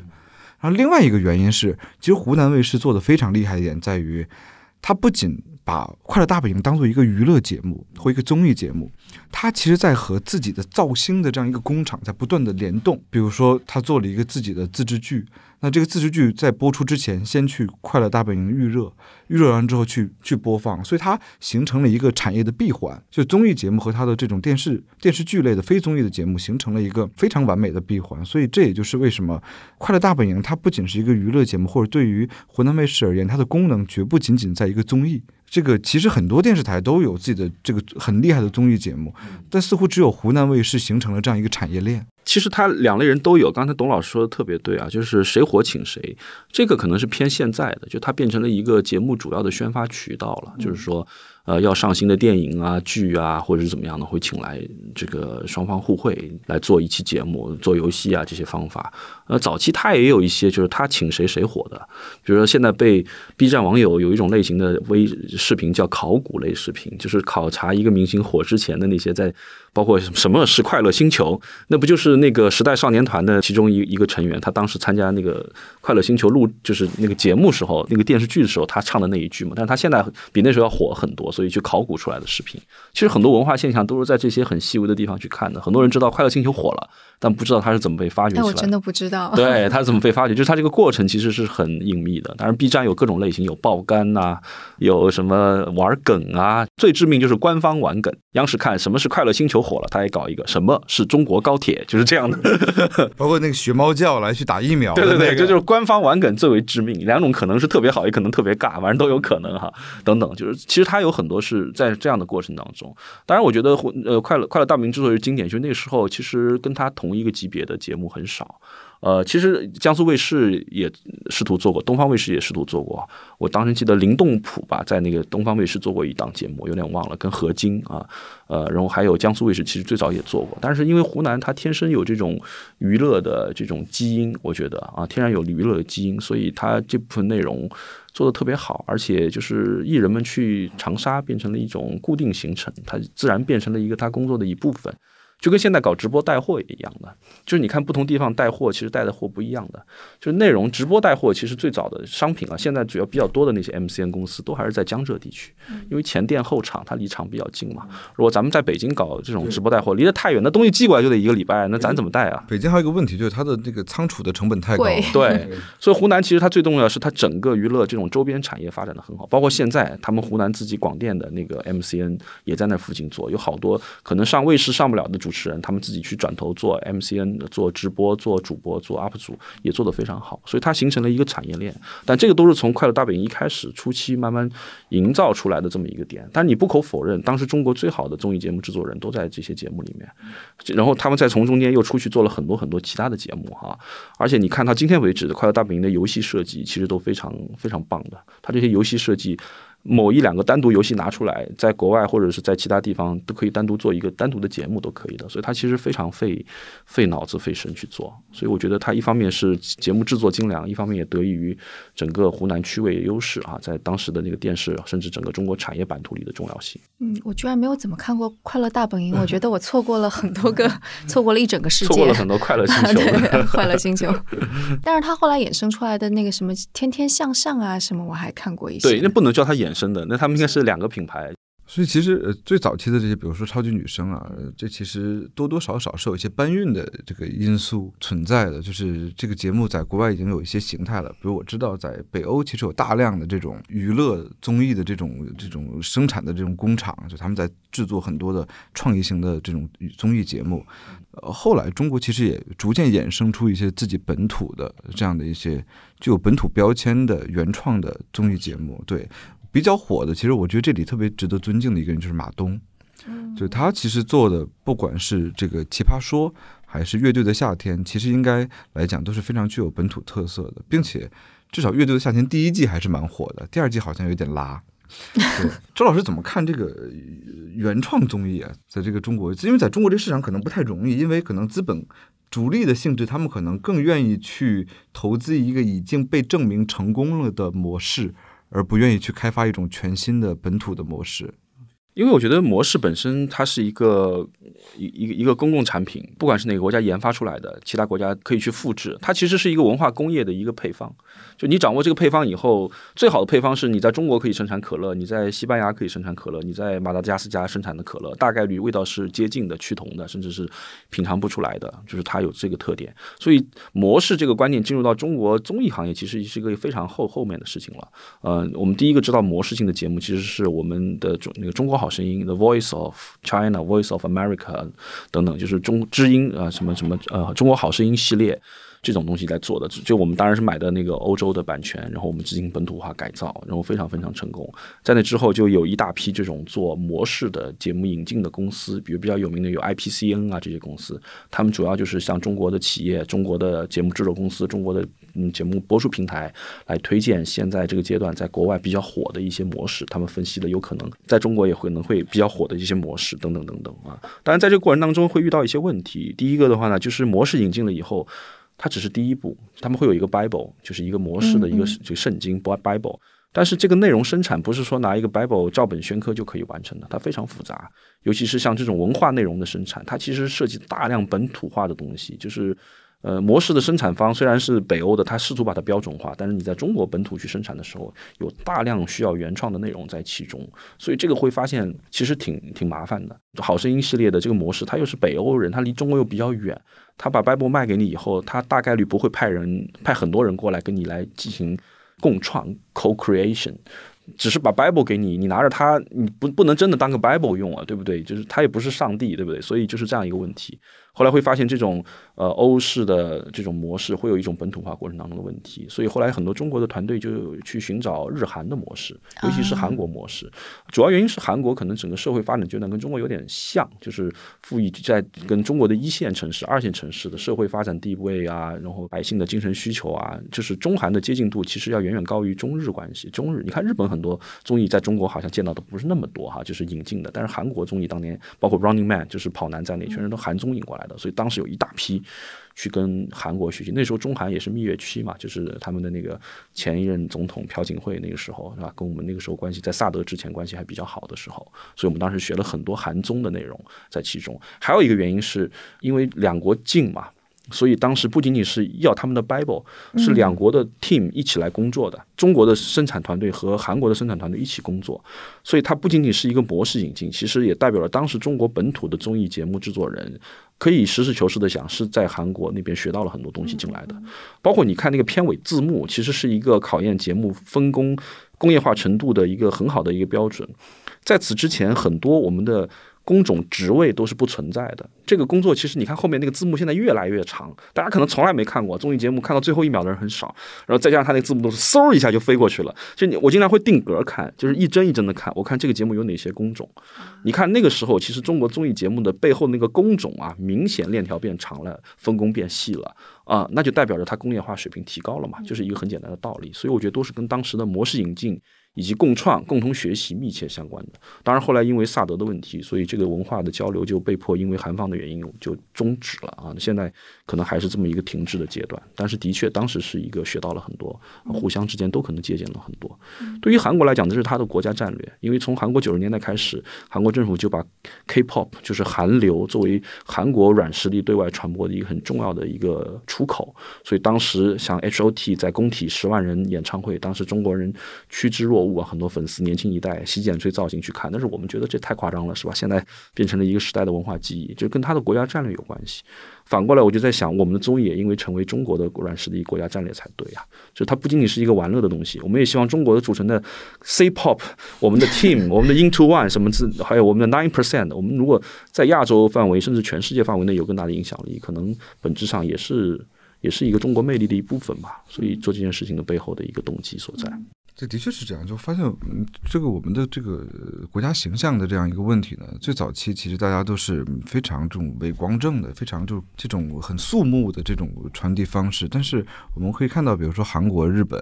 然后另外一个原因是，其实湖南卫视做的非常厉害一点在于，它不仅把《快乐大本营》当做一个娱乐节目或一个综艺节目，它其实在和自己的造星的这样一个工厂在不断的联动。比如说，他做了一个自己的自制剧。那这个自制剧在播出之前，先去《快乐大本营》预热，预热完之后去去播放，所以它形成了一个产业的闭环。就综艺节目和它的这种电视电视剧类的非综艺的节目，形成了一个非常完美的闭环。所以这也就是为什么《快乐大本营》它不仅是一个娱乐节目，或者对于湖南卫视而言，它的功能绝不仅仅在一个综艺。这个其实很多电视台都有自己的这个很厉害的综艺节目，但似乎只有湖南卫视形成了这样一个产业链。其实他两类人都有，刚才董老师说的特别对啊，就是谁火请谁，这个可能是偏现在的，就它变成了一个节目主要的宣发渠道了，就是说。呃，要上新的电影啊、剧啊，或者是怎么样的，会请来这个双方互惠来做一期节目、做游戏啊这些方法。呃，早期他也有一些，就是他请谁谁火的。比如说，现在被 B 站网友有一种类型的微视频叫考古类视频，就是考察一个明星火之前的那些在，包括什么是快乐星球，那不就是那个时代少年团的其中一一个成员，他当时参加那个快乐星球录就是那个节目时候，那个电视剧的时候，他唱的那一句嘛。但是他现在比那时候要火很多。所以去考古出来的视频，其实很多文化现象都是在这些很细微的地方去看的。很多人知道《快乐星球》火了。但不知道他是怎么被发掘起来。我真的不知道。对，它是怎么被发掘？就是它这个过程其实是很隐秘的。当然，B 站有各种类型，有爆肝呐，有什么玩梗啊。最致命就是官方玩梗。央视看什么是快乐星球火了，他也搞一个什么是中国高铁，就是这样的。(laughs) 包括那个学猫叫来去打疫苗。对对对，这就是官方玩梗最为致命。两种可能是特别好，也可能特别尬，反正都有可能哈。等等，就是其实他有很多是在这样的过程当中。当然，我觉得呃，快乐快乐大明之所以是经典，就是那个时候其实跟他。同一个级别的节目很少，呃，其实江苏卫视也试图做过，东方卫视也试图做过。我当时记得林动普吧，在那个东方卫视做过一档节目，有点忘了，跟何晶啊，呃，然后还有江苏卫视，其实最早也做过。但是因为湖南它天生有这种娱乐的这种基因，我觉得啊，天然有娱乐的基因，所以它这部分内容做的特别好，而且就是艺人们去长沙变成了一种固定行程，它自然变成了一个他工作的一部分。就跟现在搞直播带货也一样的，就是你看不同地方带货，其实带的货不一样的。就是内容直播带货，其实最早的商品啊，现在主要比较多的那些 MCN 公司都还是在江浙地区，因为前店后厂，它离厂比较近嘛。如果咱们在北京搞这种直播带货，离得太远，那东西寄过来就得一个礼拜，那咱怎么带啊？北京还有一个问题，就是它的那个仓储的成本太高。(laughs) 对，所以湖南其实它最重要是它整个娱乐这种周边产业发展的很好，包括现在他们湖南自己广电的那个 MCN 也在那附近做，有好多可能上卫视上不了的主。主持人他们自己去转头做 MCN 做直播做主播做 UP 主也做得非常好，所以它形成了一个产业链。但这个都是从快乐大本营一开始初期慢慢营造出来的这么一个点。但你不可否认，当时中国最好的综艺节目制作人都在这些节目里面，然后他们再从中间又出去做了很多很多其他的节目哈。而且你看到今天为止快乐大本营的游戏设计其实都非常非常棒的，它这些游戏设计。某一两个单独游戏拿出来，在国外或者是在其他地方都可以单独做一个单独的节目，都可以的。所以它其实非常费费脑子费神去做。所以我觉得它一方面是节目制作精良，一方面也得益于整个湖南区位优势啊，在当时的那个电视甚至整个中国产业版图里的重要性。嗯，我居然没有怎么看过《快乐大本营》，我觉得我错过了很多个，错过了一整个世界，错过了很多快乐星球，(laughs) (laughs) 快乐星球。但是它后来衍生出来的那个什么《天天向上》啊什么，我还看过一些。对，那不能叫它衍。本身的那他们应该是两个品牌，所以其实最早期的这些，比如说超级女声啊，这其实多多少少是有一些搬运的这个因素存在的。就是这个节目在国外已经有一些形态了，比如我知道在北欧其实有大量的这种娱乐综艺的这种这种生产的这种工厂，就他们在制作很多的创意型的这种综艺节目。呃，后来中国其实也逐渐衍生出一些自己本土的这样的一些具有本土标签的原创的综艺节目，对。比较火的，其实我觉得这里特别值得尊敬的一个人就是马东，就他其实做的，不管是这个《奇葩说》还是《乐队的夏天》，其实应该来讲都是非常具有本土特色的，并且至少《乐队的夏天》第一季还是蛮火的，第二季好像有点拉。周老师怎么看这个原创综艺啊？在这个中国，因为在中国这个市场可能不太容易，因为可能资本主力的性质，他们可能更愿意去投资一个已经被证明成功了的模式。而不愿意去开发一种全新的本土的模式。因为我觉得模式本身它是一个一一个一个公共产品，不管是哪个国家研发出来的，其他国家可以去复制。它其实是一个文化工业的一个配方。就你掌握这个配方以后，最好的配方是你在中国可以生产可乐，你在西班牙可以生产可乐，你在马达加斯加生产的可乐，大概率味道是接近的、趋同的，甚至是品尝不出来的。就是它有这个特点。所以模式这个观念进入到中国综艺行业，其实是一个非常后后面的事情了。呃，我们第一个知道模式性的节目，其实是我们的中那个中国好声音，The Voice of China、Voice of America 等等，就是中知音啊，什么什么呃，中国好声音系列。这种东西来做的，就我们当然是买的那个欧洲的版权，然后我们进行本土化改造，然后非常非常成功。在那之后，就有一大批这种做模式的节目引进的公司，比如比较有名的有 IPCN 啊这些公司，他们主要就是向中国的企业、中国的节目制作公司、中国的嗯节目播出平台来推荐现在这个阶段在国外比较火的一些模式，他们分析的有可能在中国也可能会比较火的一些模式等等等等啊。当然，在这个过程当中会遇到一些问题。第一个的话呢，就是模式引进了以后。它只是第一步，他们会有一个 Bible，就是一个模式的一个就圣经 Bible，但是这个内容生产不是说拿一个 Bible 照本宣科就可以完成的，它非常复杂，尤其是像这种文化内容的生产，它其实涉及大量本土化的东西，就是。呃，模式的生产方虽然是北欧的，他试图把它标准化，但是你在中国本土去生产的时候，有大量需要原创的内容在其中，所以这个会发现其实挺挺麻烦的。好声音系列的这个模式，它又是北欧人，它离中国又比较远，他把 Bible 卖给你以后，他大概率不会派人派很多人过来跟你来进行共创 co-creation，只是把 Bible 给你，你拿着它，你不不能真的当个 Bible 用啊，对不对？就是它也不是上帝，对不对？所以就是这样一个问题。后来会发现这种呃欧式的这种模式会有一种本土化过程当中的问题，所以后来很多中国的团队就去寻找日韩的模式，尤其是韩国模式。主要原因是韩国可能整个社会发展阶段跟中国有点像，就是富裕在跟中国的一线城市、二线城市的社会发展地位啊，然后百姓的精神需求啊，就是中韩的接近度其实要远远高于中日关系。中日你看日本很多综艺在中国好像见到的不是那么多哈，就是引进的，但是韩国综艺当年包括 Running Man 就是跑男在内，全人都韩综引过来。来的，所以当时有一大批去跟韩国学习。那时候中韩也是蜜月期嘛，就是他们的那个前一任总统朴槿惠那个时候是吧？跟我们那个时候关系在萨德之前关系还比较好的时候，所以我们当时学了很多韩综的内容在其中。还有一个原因是因为两国近嘛。所以当时不仅仅是要他们的 Bible，是两国的 team 一起来工作的，中国的生产团队和韩国的生产团队一起工作，所以它不仅仅是一个模式引进，其实也代表了当时中国本土的综艺节目制作人可以实事求是的讲，是在韩国那边学到了很多东西进来的，包括你看那个片尾字幕，其实是一个考验节目分工工业化程度的一个很好的一个标准，在此之前，很多我们的。工种职位都是不存在的。这个工作其实你看后面那个字幕现在越来越长，大家可能从来没看过综艺节目，看到最后一秒的人很少。然后再加上他那个字幕都是嗖一下就飞过去了。就你我经常会定格看，就是一帧一帧的看。我看这个节目有哪些工种？你看那个时候，其实中国综艺节目的背后那个工种啊，明显链条变长了，分工变细了啊，那就代表着它工业化水平提高了嘛，就是一个很简单的道理。所以我觉得都是跟当时的模式引进。以及共创、共同学习密切相关的。当然，后来因为萨德的问题，所以这个文化的交流就被迫因为韩方的原因就终止了啊。现在可能还是这么一个停滞的阶段。但是，的确当时是一个学到了很多，互相之间都可能借鉴了很多。对于韩国来讲，这是他的国家战略，因为从韩国九十年代开始，韩国政府就把 K-pop 就是韩流作为韩国软实力对外传播的一个很重要的一个出口。所以当时像 H.O.T 在工体十万人演唱会，当时中国人趋之若。物啊，很多粉丝年轻一代洗剪吹造型去看，但是我们觉得这太夸张了，是吧？现在变成了一个时代的文化记忆，就跟他的国家战略有关系。反过来，我就在想，我们的综艺也因为成为中国的软实力国家战略才对啊。就它不仅仅是一个玩乐的东西，我们也希望中国的组成的 C-pop，我们的 Team，我们的 Into One 什么字，还有我们的 Nine Percent，我们如果在亚洲范围甚至全世界范围内有更大的影响力，可能本质上也是也是一个中国魅力的一部分吧。所以做这件事情的背后的一个动机所在。这的确是这样，就发现，这个我们的这个国家形象的这样一个问题呢，最早期其实大家都是非常这种伪光正的，非常就这种很肃穆的这种传递方式。但是我们可以看到，比如说韩国、日本，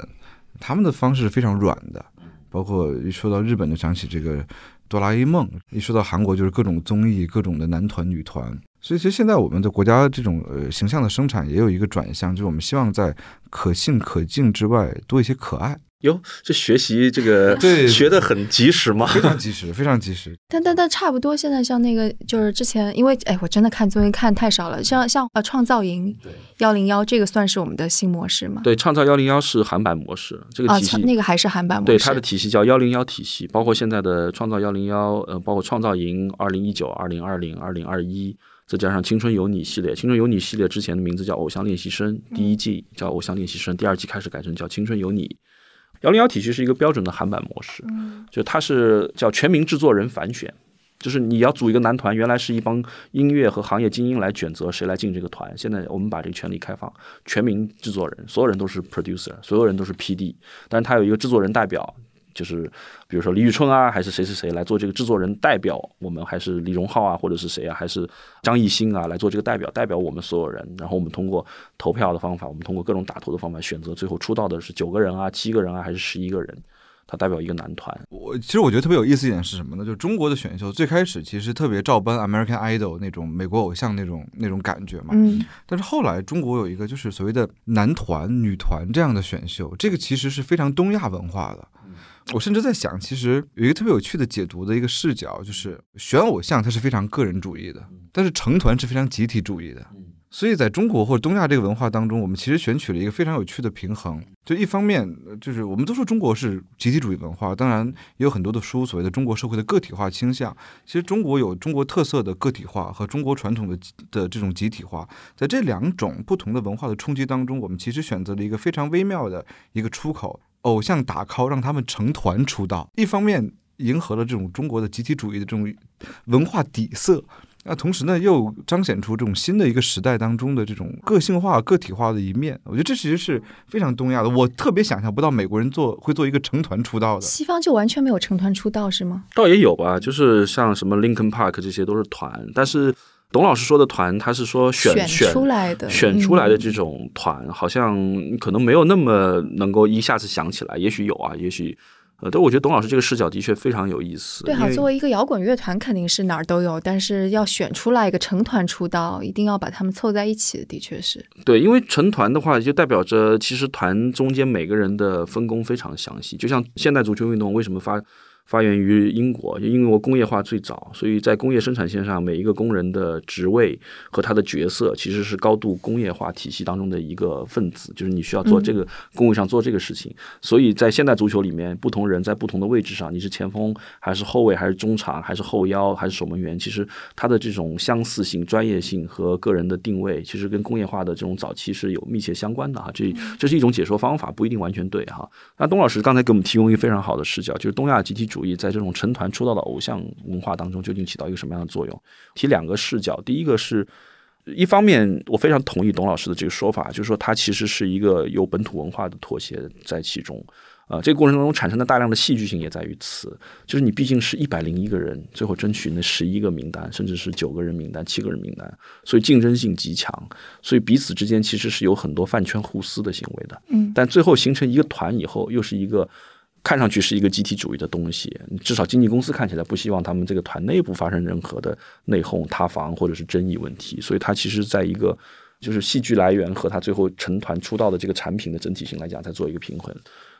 他们的方式非常软的，包括一说到日本就想起这个哆啦 A 梦，一说到韩国就是各种综艺、各种的男团、女团。所以其实现在我们的国家这种呃形象的生产也有一个转向，就是我们希望在可信可敬之外多一些可爱。哟，这学习这个 (laughs) 对学的很及时吗？(laughs) 非常及时，非常及时。但但但差不多，现在像那个就是之前，因为哎，我真的看综艺看太少了，像像呃创造营幺零幺这个算是我们的新模式吗？对，创造幺零幺是韩版模式，这个啊体系、，那个还是韩版模式。对它的体系叫幺零幺体系，包括现在的创造幺零幺，呃，包括创造营二零一九、二零二零、二零二一，再加上青春有你系列。青春有你系列之前的名字叫偶像练习生，第一季叫偶像练习生，第二季开始改成叫青春有你。幺零幺体系是一个标准的韩版模式，就它是叫全民制作人反选。就是你要组一个男团，原来是一帮音乐和行业精英来选择谁来进这个团，现在我们把这个权利开放，全民制作人，所有人都是 producer，所有人都是 PD，但是他有一个制作人代表，就是比如说李宇春啊，还是谁谁谁来做这个制作人代表，我们还是李荣浩啊，或者是谁啊，还是张艺兴啊来做这个代表，代表我们所有人，然后我们通过投票的方法，我们通过各种打头的方法选择，最后出道的是九个人啊、七个人啊，还是十一个人，他代表一个男团。我其实我觉得特别有意思一点是什么呢？就是中国的选秀最开始其实特别照搬 American Idol 那种美国偶像那种那种感觉嘛。嗯，但是后来中国有一个就是所谓的男团、女团这样的选秀，这个其实是非常东亚文化的。我甚至在想，其实有一个特别有趣的解读的一个视角，就是选偶像它是非常个人主义的，但是成团是非常集体主义的。所以在中国或者东亚这个文化当中，我们其实选取了一个非常有趣的平衡。就一方面，呃就是我们都说中国是集体主义文化，当然也有很多的书所谓的中国社会的个体化倾向。其实中国有中国特色的个体化和中国传统的的这种集体化，在这两种不同的文化的冲击当中，我们其实选择了一个非常微妙的一个出口。偶像打 call 让他们成团出道，一方面迎合了这种中国的集体主义的这种文化底色，那同时呢，又彰显出这种新的一个时代当中的这种个性化、个体化的一面。我觉得这其实是非常东亚的。我特别想象不到美国人做会做一个成团出道的。西方就完全没有成团出道是吗？倒也有吧，就是像什么 Linkin Park 这些都是团，但是董老师说的团，他是说选选出来的，选出来的嗯这种团，好像可能没有那么能够一下子想起来，也许有啊，也许。呃，但我觉得董老师这个视角的确非常有意思。对，好，作为一个摇滚乐团，肯定是哪儿都有，但是要选出来一个成团出道，一定要把他们凑在一起，的确是。对，因为成团的话，就代表着其实团中间每个人的分工非常详细。就像现代足球运动为什么发发源于英国，就英国工业化最早，所以在工业生产线上，每一个工人的职位和他的角色其实是高度工业化体系当中的一个分子，就是你需要做这个工位上做这个事情。所以在现代足球里面，不同人在不同的位置上，你是前锋还是后卫还是中场还是后腰还是守门员，其实他的这种相似性、专业性和个人的定位，其实跟工业化的这种早期是有密切相关的哈。这这是一种解说方法，不一定完全对哈。那东老师刚才给我们提供一个非常好的视角，就是东亚集体主义在这种成团出道的偶像文化当中究竟起到一个什么样的作用？提两个视角，第一个是。一方面，我非常同意董老师的这个说法，就是说它其实是一个有本土文化的妥协在其中。呃，这个过程当中产生的大量的戏剧性也在于此，就是你毕竟是一百零一个人，最后争取那十一个名单，甚至是九个人名单、七个人名单，所以竞争性极强，所以彼此之间其实是有很多饭圈互撕的行为的。嗯，但最后形成一个团以后，又是一个看上去是一个集体主义的东西，至少经纪公司看起来不希望他们这个团内部发生任何的内讧、塌房或者是争议问题，所以他其实在一个就是戏剧来源和他最后成团出道的这个产品的整体性来讲，在做一个平衡。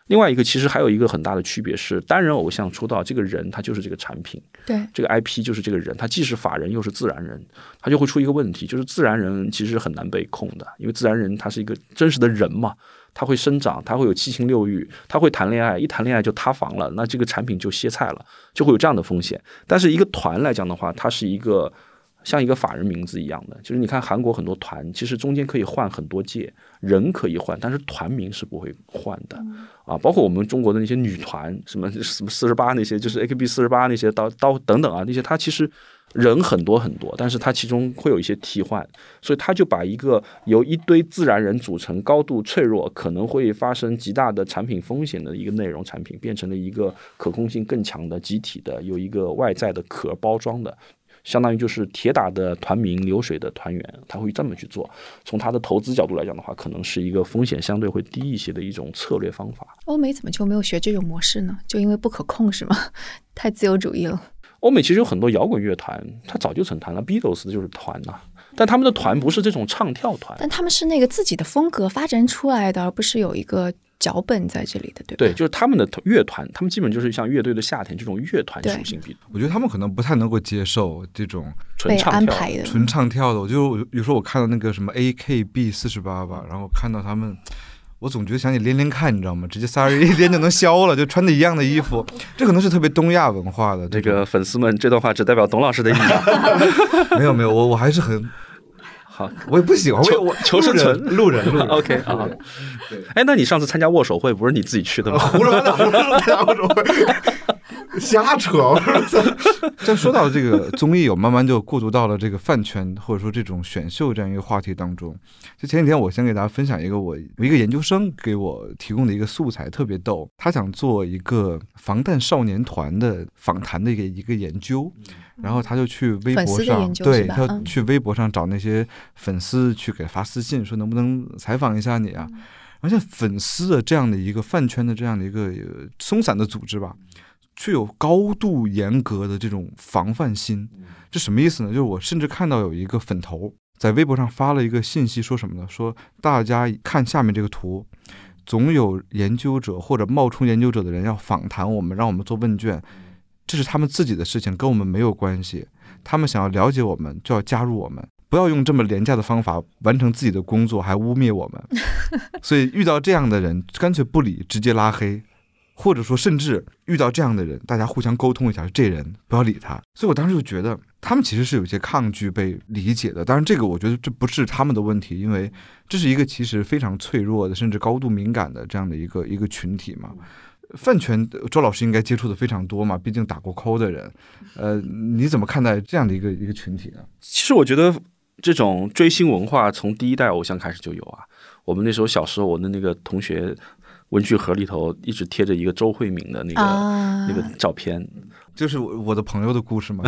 另外一个，其实还有一个很大的区别是，单人偶像出道，这个人他就是这个产品，对，这个 IP 就是这个人，他既是法人又是自然人，他就会出一个问题，就是自然人其实很难被控的，因为自然人他是一个真实的人嘛，他会生长，他会有七情六欲，他会谈恋爱，一谈恋爱就塌房了，那这个产品就歇菜了，就会有这样的风险。但是一个团来讲的话，它是一个像一个法人名字一样的，就是你看韩国很多团，其实中间可以换很多届，人可以换，但是团名是不会换的。啊，包括我们中国的那些女团，什么什么四十八那些，就是 AKB 四十八那些，刀刀等等啊，那些它其实人很多很多，但是它其中会有一些替换，所以他就把一个由一堆自然人组成、高度脆弱、可能会发生极大的产品风险的一个内容产品，变成了一个可控性更强的集体的，有一个外在的壳包装的。相当于就是铁打的团名，流水的团员，他会这么去做。从他的投资角度来讲的话，可能是一个风险相对会低一些的一种策略方法。欧美怎么就没有学这种模式呢？就因为不可控是吗？(laughs) 太自由主义了。欧美其实有很多摇滚乐团，它早就成团了，Beatles 就是团呐、但他们的团不是这种唱跳团，但他们是那个自己的风格发展出来的，而不是有一个脚本在这里的，对吧？对，就是他们的乐团，他们基本就是像乐队的夏天这种乐团属性比我觉得他们可能不太能够接受这种纯唱跳的。安排的，纯唱跳的。我就有时候我看到那个什么 AKB 四十八吧，然后看到他们。我总觉得想起连连看，你知道吗？直接仨人 (laughs) 一连就能消了，就穿的一样的衣服，这可能是特别东亚文化的这个粉丝们，这段话只代表董老师的意见。(laughs) 没有没有，我我还是很，好，我也不喜欢，我也我求生存路人路人 (laughs) OK，好好。哎，那你上次参加握手会不是你自己去的吗？(laughs) 胡说八道，胡说八道，我说瞎扯。这 (laughs) 说到这个综艺，我慢慢就过渡到了这个饭圈或者说这种选秀这样一个话题当中。就前几天，我先给大家分享一个我我一个研究生给我提供的一个素材，特别逗。他想做一个防弹少年团的访谈的一个一个研究，然后他就去微博上，对他去微博上找那些粉丝去给发私信，说能不能采访一下你啊？而且粉丝的这样的一个饭圈的这样的一个呃松散的组织吧，具有高度严格的这种防范心。这什么意思呢？就是我甚至看到有一个粉头在微博上发了一个信息，说什么呢？说大家看下面这个图，总有研究者或者冒充研究者的人要访谈我们，让我们做问卷，这是他们自己的事情，跟我们没有关系。他们想要了解我们，就要加入我们。不要用这么廉价的方法完成自己的工作，还污蔑我们。(laughs) 所以遇到这样的人，干脆不理，直接拉黑，或者说甚至遇到这样的人，大家互相沟通一下，这人不要理他。所以我当时就觉得，他们其实是有些抗拒被理解的。当然，这个我觉得这不是他们的问题，因为这是一个其实非常脆弱的，甚至高度敏感的这样的一个一个群体嘛。饭圈，周老师应该接触的非常多嘛，毕竟打过 call 的人，呃，你怎么看待这样的一个一个群体呢？其实我觉得这种追星文化从第一代偶像开始就有啊。我们那时候小时候，我的那个同学文具盒里头一直贴着一个周慧敏的那个、啊那个照片，就是我我的朋友的故事嘛。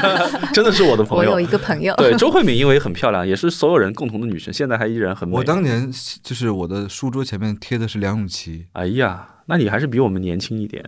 (laughs) 真的是我的朋友我有。一个朋友，对，周慧敏因为很漂亮，也是所有人共同的女神，现在还依然很美。我当年就是我的书桌前面贴的是梁咏琪，哎呀，那你还是比我们年轻一点。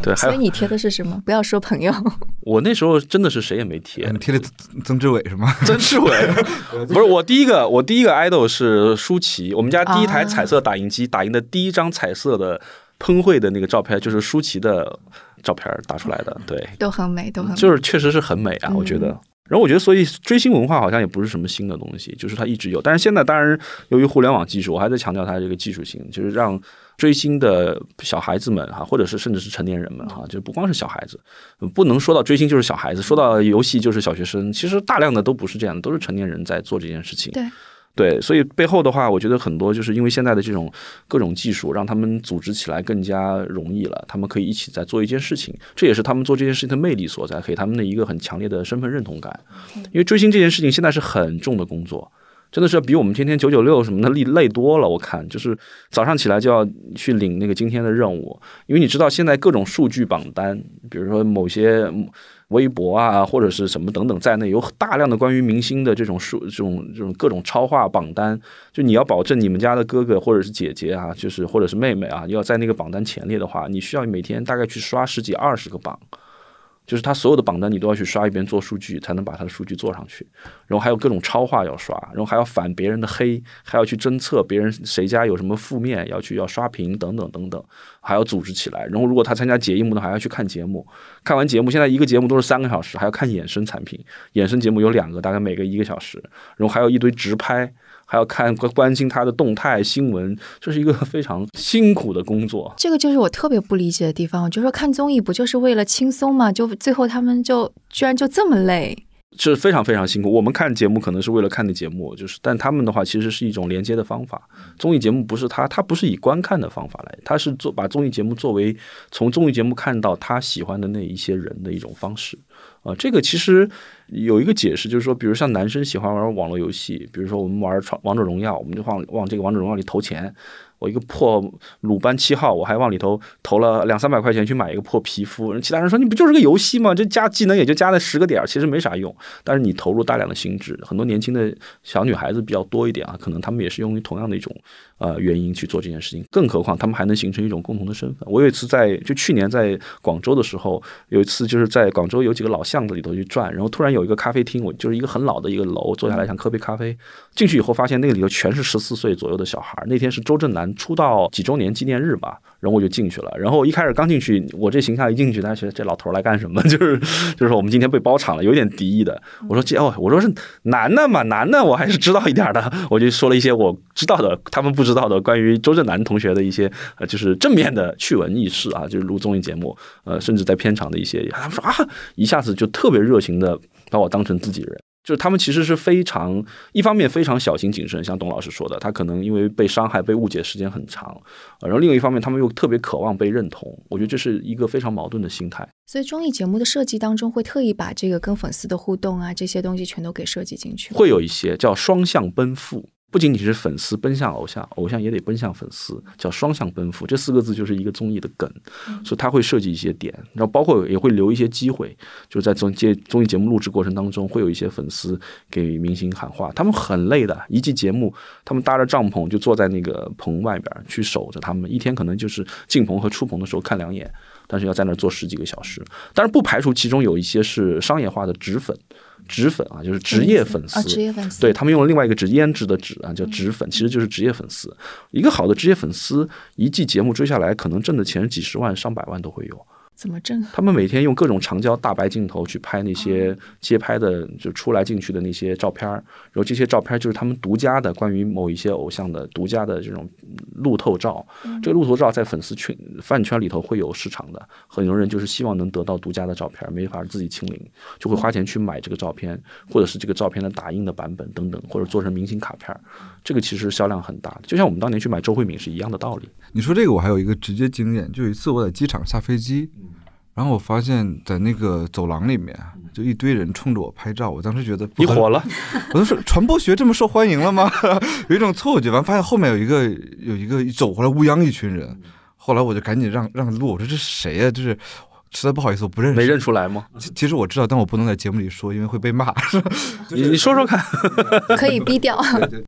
对，(laughs) 所以你贴的是什么？不要说朋友，(laughs) 我那时候真的是谁也没贴你，贴的曾曾志伟是吗？曾志伟 (laughs) 不是我第一个，我第一个 idol 是舒淇，我们家第一台彩色打印机打印的第一张彩色的喷绘的那个照片就是舒淇的照片打出来的，对，都很美，都很美。就是确实是很美啊，嗯我觉得。然后我觉得，所以追星文化好像也不是什么新的东西，就是它一直有。但是现在当然，由于互联网技术，我还在强调它这个技术性，就是让追星的小孩子们哈，或者是甚至是成年人们哈，就不光是小孩子，不能说到追星就是小孩子，说到游戏就是小学生。其实大量的都不是这样的，都是成年人在做这件事情。对。对，所以背后的话，我觉得很多就是因为现在的这种各种技术，让他们组织起来更加容易了。他们可以一起在做一件事情，这也是他们做这件事情的魅力所在，给他们的一个很强烈的身份认同感。因为追星这件事情现在是很重的工作，真的是比我们天天九九六什么的累累多了。我看就是早上起来就要去领那个今天的任务，因为你知道现在各种数据榜单，比如说某些。微博啊，或者是什么等等在内，有大量的关于明星的这种数、这种这种各种超话榜单，就你要保证你们家的哥哥或者是姐姐啊，就是或者是妹妹啊，要在那个榜单前列的话，你需要每天大概去刷十几二十个榜。就是他所有的榜单你都要去刷一遍做数据，才能把他的数据做上去。然后还有各种超话要刷，然后还要反别人的黑，还要去侦测别人谁家有什么负面，要去要刷屏等等等等，还要组织起来。然后如果他参加节目呢，还要去看节目，看完节目现在一个节目都是三个小时，还要看衍生产品，衍生节目有两个，大概每个一个小时，然后还有一堆直拍。还要看关关心他的动态新闻，这是一个非常辛苦的工作。这个就是我特别不理解的地方，我就说看综艺不就是为了轻松嘛？就最后他们就居然就这么累，是非常非常辛苦。我们看节目可能是为了看的节目，就是，但他们的话其实是一种连接的方法。综艺节目不是他，他不是以观看的方法来，他是做把综艺节目作为从综艺节目看到他喜欢的那一些人的一种方式。啊，这个其实有一个解释，就是说，比如像男生喜欢玩网络游戏，比如说我们玩《王者荣耀》，我们就往往这个《王者荣耀》里投钱。我一个破鲁班七号，我还往里头投了两三百块钱去买一个破皮肤。其他人说你不就是个游戏吗？这加技能也就加了十个点儿，其实没啥用。但是你投入大量的心智，很多年轻的小女孩子比较多一点啊，可能她们也是用于同样的一种呃原因去做这件事情。更何况她们还能形成一种共同的身份。我有一次在就去年在广州的时候，有一次就是在广州有几个老巷子里头去转，然后突然有一个咖啡厅，我就是一个很老的一个楼，坐下来想喝杯咖啡。进去以后发现那个里头全是十四岁左右的小孩。那天是周震南出道几周年纪念日吧。然后我就进去了，然后一开始刚进去，我这形象一进去，大家觉得这老头来干什么？(laughs) 就是就是我们今天被包场了，有点敌意的。我说这哦，我说是男的嘛，男的我还是知道一点的，(laughs) 我就说了一些我知道的，他们不知道的关于周震南同学的一些呃，就是正面的趣闻轶事啊，就是录综艺节目，呃，甚至在片场的一些，他们说啊，一下子就特别热情的把我当成自己人。就是他们其实是非常一方面非常小心谨慎，像董老师说的，他可能因为被伤害、被误解时间很长，然后另一方面他们又特别渴望被认同。我觉得这是一个非常矛盾的心态。所以综艺节目的设计当中会特意把这个跟粉丝的互动啊这些东西全都给设计进去，会有一些叫双向奔赴。不仅仅是粉丝奔向偶像，偶像也得奔向粉丝，叫双向奔赴。这四个字就是一个综艺的梗，所以他会设计一些点，然后包括也会留一些机会，就是在综节综艺节目录制过程当中，会有一些粉丝给明星喊话。他们很累的，一季节目，他们搭着帐篷就坐在那个棚外边去守着他们，一天可能就是进棚和出棚的时候看两眼，但是要在那坐十几个小时。但是不排除其中有一些是商业化的纸粉。纸粉啊，就是职业粉丝，职业粉丝，对他们用了另外一个纸，胭脂的纸啊，叫纸粉，其实就是职业粉丝。一个好的职业粉丝，一季节目追下来，可能挣的钱几十万、上百万都会有。怎么挣？他们每天用各种长焦大白镜头去拍那些街拍的，就出来进去的那些照片儿，然后这些照片就是他们独家的关于某一些偶像的独家的这种路透照。这个路透照在粉丝圈饭圈里头会有市场的，很多人就是希望能得到独家的照片，没法自己清零，就会花钱去买这个照片，或者是这个照片的打印的版本等等，或者做成明星卡片。这个其实销量很大，就像我们当年去买周慧敏是一样的道理。你说这个，我还有一个直接经验，就有一次我在机场下飞机。然后我发现，在那个走廊里面，就一堆人冲着我拍照。我当时觉得你火了，(laughs) 我就说传播学这么受欢迎了吗？(laughs) 有一种错觉。完发现后面有一个有一个走过来乌泱一群人，后来我就赶紧让让路。我说这是谁呀？就是。实在不好意思，我不认识。没认出来吗？其实我知道，但我不能在节目里说，因为会被骂。(laughs) 你你说说看，(laughs) 可以逼掉。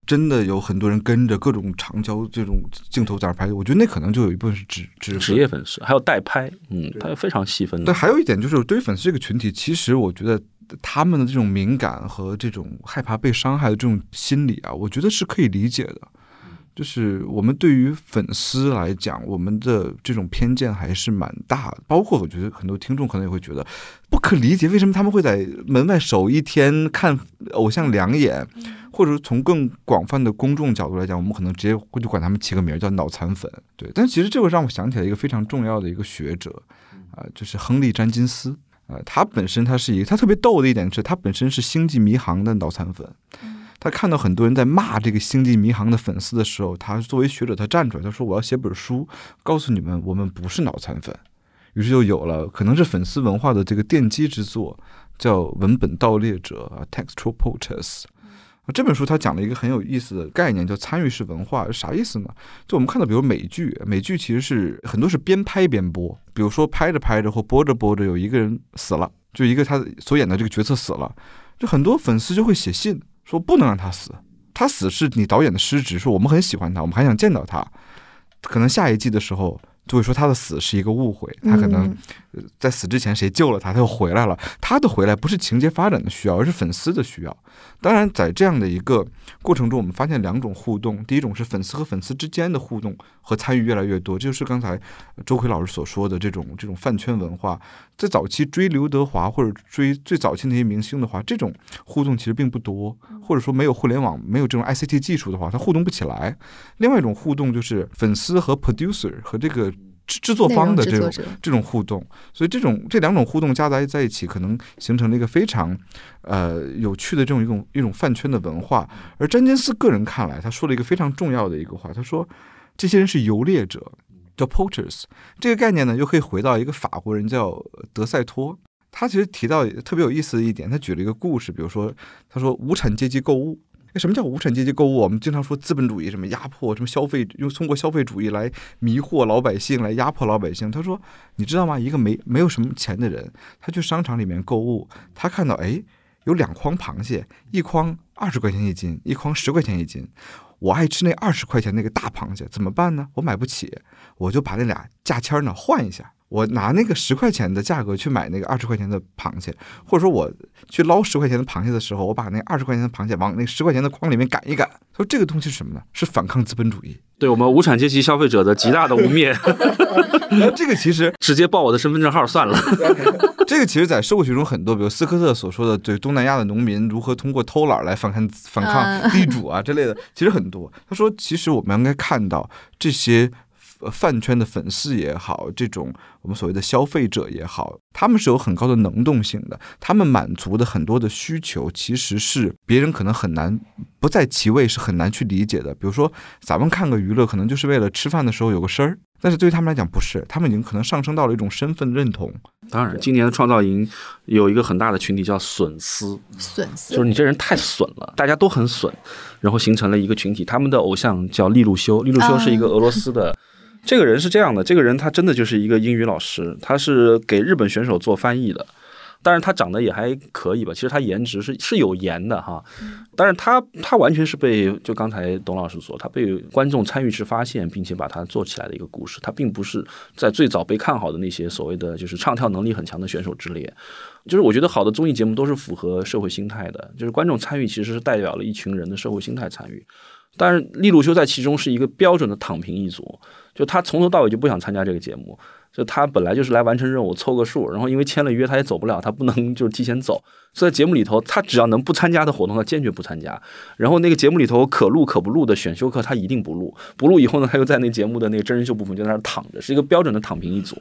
真的有很多人跟着各种长焦这种镜头在那拍，我觉得那可能就有一部分是职职职业粉丝，还有代拍，嗯，他非常细分的。对，还有一点就是，对于粉丝这个群体，其实我觉得他们的这种敏感和这种害怕被伤害的这种心理啊，我觉得是可以理解的。就是我们对于粉丝来讲，我们的这种偏见还是蛮大的。包括我觉得很多听众可能也会觉得不可理解，为什么他们会在门外守一天看偶像两眼，或者从更广泛的公众角度来讲，我们可能直接会就管他们起个名叫脑残粉。对，但其实这个让我想起来一个非常重要的一个学者啊，就是亨利·詹金斯啊，他本身他是一个他特别逗的一点是，他本身是星际迷航的脑残粉。他看到很多人在骂这个《星际迷航》的粉丝的时候，他作为学者，他站出来，他说：“我要写本书，告诉你们，我们不是脑残粉。”于是就有了可能是粉丝文化的这个奠基之作，叫《文本盗猎者》啊，《Textual Poachers》。这本书他讲了一个很有意思的概念，叫参与式文化，啥意思呢？就我们看到，比如美剧，美剧其实是很多是边拍边播，比如说拍着拍着或播着播着，有一个人死了，就一个他所演的这个角色死了，就很多粉丝就会写信。说不能让他死，他死是你导演的失职。说我们很喜欢他，我们还想见到他。可能下一季的时候就会说他的死是一个误会，他可能在死之前谁救了他，他又回来了。他的回来不是情节发展的需要，而是粉丝的需要。当然，在这样的一个过程中，我们发现两种互动：第一种是粉丝和粉丝之间的互动和参与越来越多，这就是刚才周奎老师所说的这种这种饭圈文化。在早期追刘德华或者追最早期那些明星的话，这种互动其实并不多，或者说没有互联网、没有这种 ICT 技术的话，它互动不起来。另外一种互动就是粉丝和 producer 和这个。制制作方的这种这种互动，所以这种这两种互动加在在一起，可能形成了一个非常呃有趣的这种一种一种饭圈的文化。而詹金斯个人看来，他说了一个非常重要的一个话，他说这些人是游猎者，叫 poachers。这个概念呢，又可以回到一个法国人叫德塞托，他其实提到特别有意思的一点，他举了一个故事，比如说他说无产阶级购物。什么叫无产阶级购物？我们经常说资本主义，什么压迫，什么消费，用通过消费主义来迷惑老百姓，来压迫老百姓。他说：“你知道吗？一个没没有什么钱的人，他去商场里面购物，他看到哎，有两筐螃蟹，一筐二十块钱一斤，一筐十块钱一斤。我爱吃那二十块钱那个大螃蟹，怎么办呢？我买不起，我就把那俩价签呢换一下，我拿那个十块钱的价格去买那个二十块钱的螃蟹，或者说我去捞十块钱的螃蟹的时候，我把那二十块钱的螃蟹往那十块钱的筐里面赶一赶。说这个东西是什么呢？是反抗资本主义，对我们无产阶级消费者的极大的污蔑。(laughs) 这个其实直接报我的身份证号算了。(laughs) 这个其实，在社会学中很多，比如斯科特所说的对东南亚的农民如何通过偷懒来反抗反抗地主啊之类的，其实很多。他说，其实我们应该看到这些。饭圈的粉丝也好，这种我们所谓的消费者也好，他们是有很高的能动性的。他们满足的很多的需求，其实是别人可能很难不在其位，是很难去理解的。比如说，咱们看个娱乐，可能就是为了吃饭的时候有个声儿，但是对于他们来讲不是，他们已经可能上升到了一种身份认同。当然，今年的创造营有一个很大的群体叫损丝，损丝就是你这人太损了，大家都很损，然后形成了一个群体。他们的偶像叫利路修，利路修是一个俄罗斯的。这个人是这样的，这个人他真的就是一个英语老师，他是给日本选手做翻译的，但是他长得也还可以吧，其实他颜值是是有颜的哈，但是他他完全是被就刚才董老师说，他被观众参与式发现，并且把它做起来的一个故事，他并不是在最早被看好的那些所谓的就是唱跳能力很强的选手之列，就是我觉得好的综艺节目都是符合社会心态的，就是观众参与其实是代表了一群人的社会心态参与。但是利鲁修在其中是一个标准的躺平一族，就他从头到尾就不想参加这个节目，就他本来就是来完成任务凑个数，然后因为签了约他也走不了，他不能就是提前走，所以在节目里头他只要能不参加的活动他坚决不参加，然后那个节目里头可录可不录的选修课他一定不录，不录以后呢他又在那节目的那个真人秀部分就在那躺着，是一个标准的躺平一族。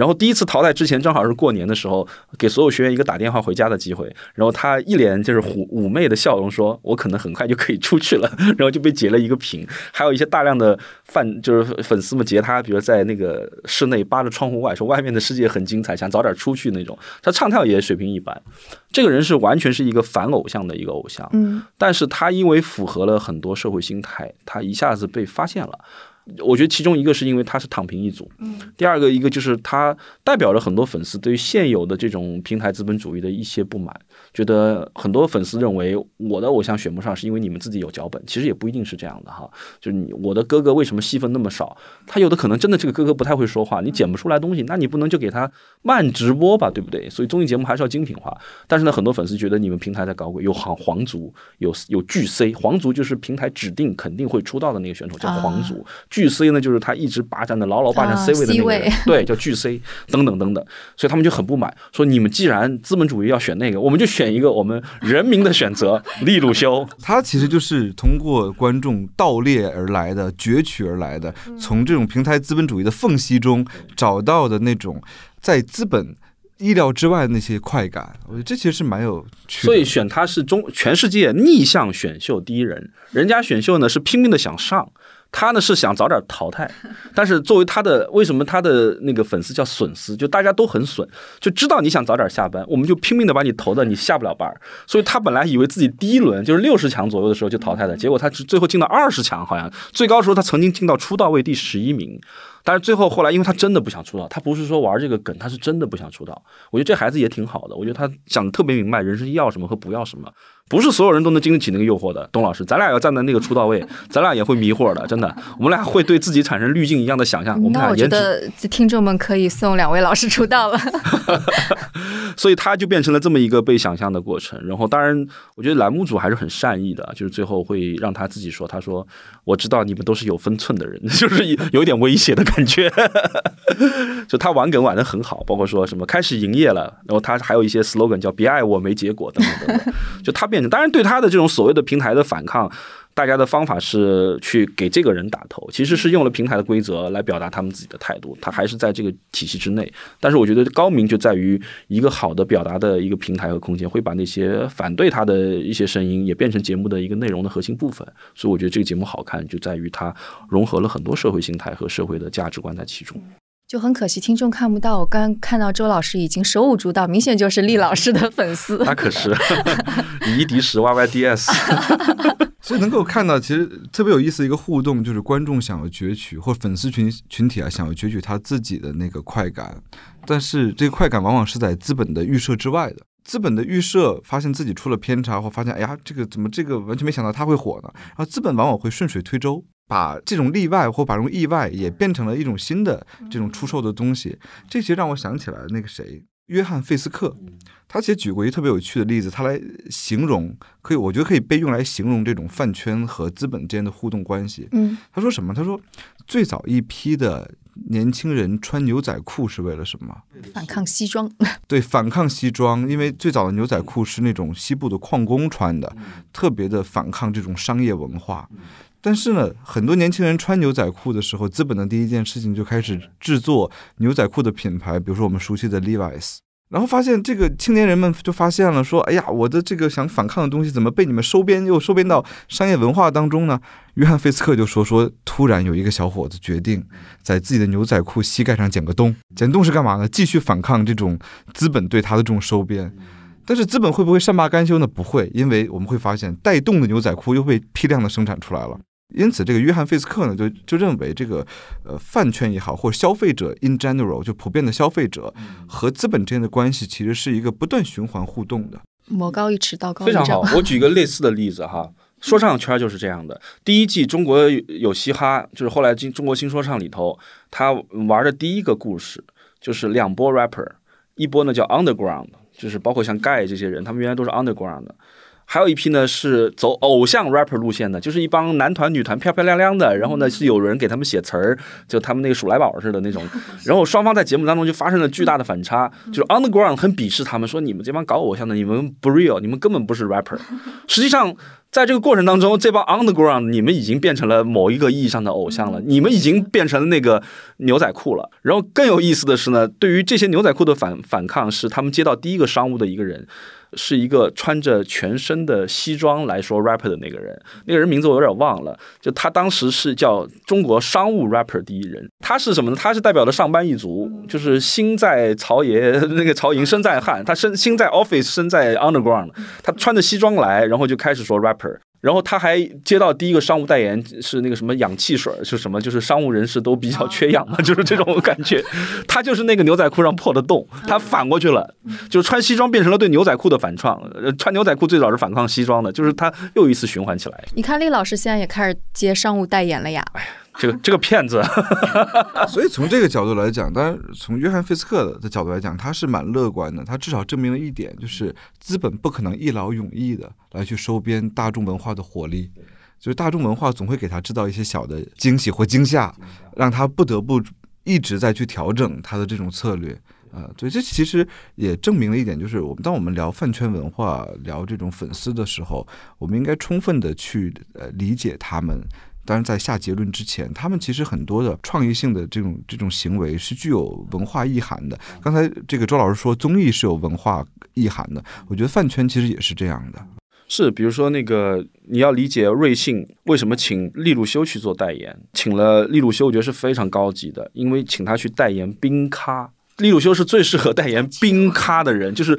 然后第一次淘汰之前，正好是过年的时候，给所有学员一个打电话回家的机会。然后他一脸就是妩妩媚的笑容，说：“我可能很快就可以出去了。(laughs) ”然后就被截了一个屏。还有一些大量的饭就是粉丝们截他，比如在那个室内扒着窗户外，说外面的世界很精彩，想早点出去那种。他唱跳也水平一般。这个人是完全是一个反偶像的一个偶像。嗯，但是他因为符合了很多社会心态，他一下子被发现了。我觉得其中一个是因为他是躺平一族，第二个一个就是他代表了很多粉丝对于现有的这种平台资本主义的一些不满，觉得很多粉丝认为我的偶像选不上是因为你们自己有脚本，其实也不一定是这样的哈，就是你我的哥哥为什么戏份那么少？他有的可能真的这个哥哥不太会说话，你剪不出来东西，那你不能就给他慢直播吧，对不对？所以综艺节目还是要精品化。但是呢，很多粉丝觉得你们平台在搞鬼，有黄皇族，有有巨 C，皇族就是平台指定肯定会出道的那个选手叫皇族。巨 C 呢，就是他一直霸占的牢牢霸占 C 位的那个人，对，叫巨 C 等等等等，所以他们就很不满，说你们既然资本主义要选那个，我们就选一个我们人民的选择，利鲁修。他其实就是通过观众盗猎而来的、攫取而来的，从这种平台资本主义的缝隙中找到的那种在资本意料之外的那些快感。我觉得这其实是蛮有趣。所以选他是中全世界逆向选秀第一人，人家选秀呢是拼命的想上。他呢是想早点淘汰，(laughs) 但是作为他的为什么他的那个粉丝叫损丝，就大家都很损，就知道你想早点下班，我们就拼命的把你投的你下不了班所以他本来以为自己第一轮就是六十强左右的时候就淘汰的，结果他最后进到二十强，好像最高时候他曾经进到出道位第十一名。但是最后后来，因为他真的不想出道，他不是说玩这个梗，他是真的不想出道。我觉得这孩子也挺好的，我觉得他想的特别明白，人生要什么和不要什么，不是所有人都能经得起那个诱惑的。董老师，咱俩要站在那个出道位，(laughs) 咱俩也会迷惑的，真的，我们俩会对自己产生滤镜一样的想象。我们俩觉得听众们可以送两位老师出道了。(laughs) 所以他就变成了这么一个被想象的过程。然后，当然，我觉得栏目组还是很善意的，就是最后会让他自己说，他说。我知道你们都是有分寸的人，(laughs) 就是有点威胁的感觉。就他玩梗玩的很好，包括说什么开始营业了，然后他还有一些 slogan 叫“别爱我没结果”等等等等。就他变当然对他的这种所谓的平台的反抗。大家的方法是去给这个人打头，其实是用了平台的规则来表达他们自己的态度，他还是在这个体系之内。但是我觉得高明就在于一个好的表达的一个平台和空间，会把那些反对他的一些声音也变成节目的一个内容的核心部分。所以我觉得这个节目好看，就在于它融合了很多社会心态和社会的价值观在其中。就很可惜，听众看不到。我刚看到周老师已经手舞足蹈，明显就是厉老师的粉丝。那可是，(laughs) 以一敌十，Y Y D S。(laughs) 所以能够看到，其实特别有意思一个互动，就是观众想要攫取，或粉丝群群体啊想要攫取他自己的那个快感，但是这个快感往往是在资本的预设之外的。资本的预设发现自己出了偏差，或发现哎呀，这个怎么这个完全没想到他会火呢？然后资本往往会顺水推舟。把这种例外或把这种意外也变成了一种新的这种出售的东西。这其实让我想起来那个谁，约翰费斯克，他其实举过一个特别有趣的例子，他来形容，可以我觉得可以被用来形容这种饭圈和资本之间的互动关系。嗯，他说什么？他说最早一批的年轻人穿牛仔裤是为了什么？反抗西装。(laughs) 对，反抗西装，因为最早的牛仔裤是那种西部的矿工穿的，特别的反抗这种商业文化。但是呢，很多年轻人穿牛仔裤的时候，资本的第一件事情就开始制作牛仔裤的品牌，比如说我们熟悉的 Levi's。然后发现这个青年人们就发现了，说：“哎呀，我的这个想反抗的东西怎么被你们收编又收编到商业文化当中呢？”约翰费斯克就说：“说突然有一个小伙子决定在自己的牛仔裤膝盖上剪个洞，剪洞是干嘛呢？继续反抗这种资本对他的这种收编。但是资本会不会善罢甘休呢？不会，因为我们会发现带洞的牛仔裤又被批量的生产出来了。”因此，这个约翰费斯克呢，就就认为这个，呃，饭圈也好，或者消费者 in general 就普遍的消费者和资本之间的关系，其实是一个不断循环互动的。魔高一尺，道高一丈。非常好，(laughs) 我举一个类似的例子哈，说唱圈就是这样的。第一季中国有嘻哈，就是后来进中国新说唱里头，他玩的第一个故事就是两波 rapper，一波呢叫 underground，就是包括像盖这些人，他们原来都是 underground 的。还有一批呢是走偶像 rapper 路线的，就是一帮男团女团漂漂亮亮的，然后呢是有人给他们写词儿，就他们那个鼠来宝似的那种，(laughs) 然后双方在节目当中就发生了巨大的反差，就是 underground 很鄙视他们，说你们这帮搞偶像的，你们不 real，你们根本不是 rapper。(laughs) 实际上在这个过程当中，这帮 underground 你们已经变成了某一个意义上的偶像了，你们已经变成了那个牛仔裤了。然后更有意思的是呢，对于这些牛仔裤的反反抗，是他们接到第一个商务的一个人。是一个穿着全身的西装来说 rapper 的那个人，那个人名字我有点忘了。就他当时是叫中国商务 rapper 第一人。他是什么呢？他是代表的上班一族，就是心在曹爷 (laughs) 那个曹营，身在汉。他身心在 office，身在 underground。他穿着西装来，然后就开始说 rapper。然后他还接到第一个商务代言是那个什么氧气水，是什么？就是商务人士都比较缺氧嘛，就是这种感觉。他就是那个牛仔裤上破的洞，他反过去了，就是穿西装变成了对牛仔裤的反创。穿牛仔裤最早是反抗西装的，就是他又一次循环起来。你看，厉老师现在也开始接商务代言了呀。这个这个骗子，(laughs) 所以从这个角度来讲，当然从约翰费斯克的角度来讲，他是蛮乐观的。他至少证明了一点，就是资本不可能一劳永逸的来去收编大众文化的活力，就是大众文化总会给他制造一些小的惊喜或惊吓，让他不得不一直在去调整他的这种策略。啊，对，这其实也证明了一点，就是我们当我们聊饭圈文化、聊这种粉丝的时候，我们应该充分的去呃理解他们。当然，在下结论之前，他们其实很多的创意性的这种这种行为是具有文化意涵的。刚才这个周老师说综艺是有文化意涵的，我觉得饭圈其实也是这样的。是，比如说那个你要理解瑞幸为什么请利路修去做代言，请了利路修，我觉得是非常高级的，因为请他去代言冰咖，利路修是最适合代言冰咖的人，就是。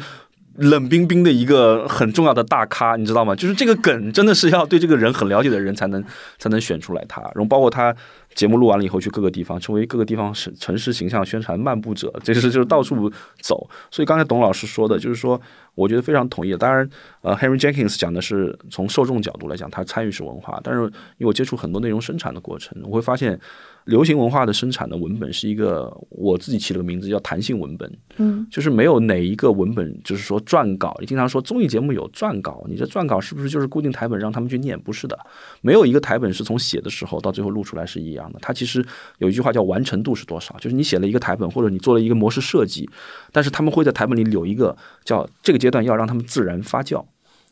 冷冰冰的一个很重要的大咖，你知道吗？就是这个梗真的是要对这个人很了解的人才能才能选出来他。然后包括他节目录完了以后去各个地方，成为各个地方城城市形象宣传漫步者，这是就是到处走。所以刚才董老师说的，就是说我觉得非常同意。当然，呃，Henry Jenkins 讲的是从受众角度来讲，他参与式文化。但是因为我接触很多内容生产的过程，我会发现。流行文化的生产的文本是一个，我自己起了个名字叫弹性文本，嗯，就是没有哪一个文本就是说撰稿。你经常说综艺节目有撰稿，你这撰稿是不是就是固定台本让他们去念？不是的，没有一个台本是从写的时候到最后录出来是一样的。它其实有一句话叫完成度是多少，就是你写了一个台本或者你做了一个模式设计，但是他们会在台本里有一个叫这个阶段要让他们自然发酵。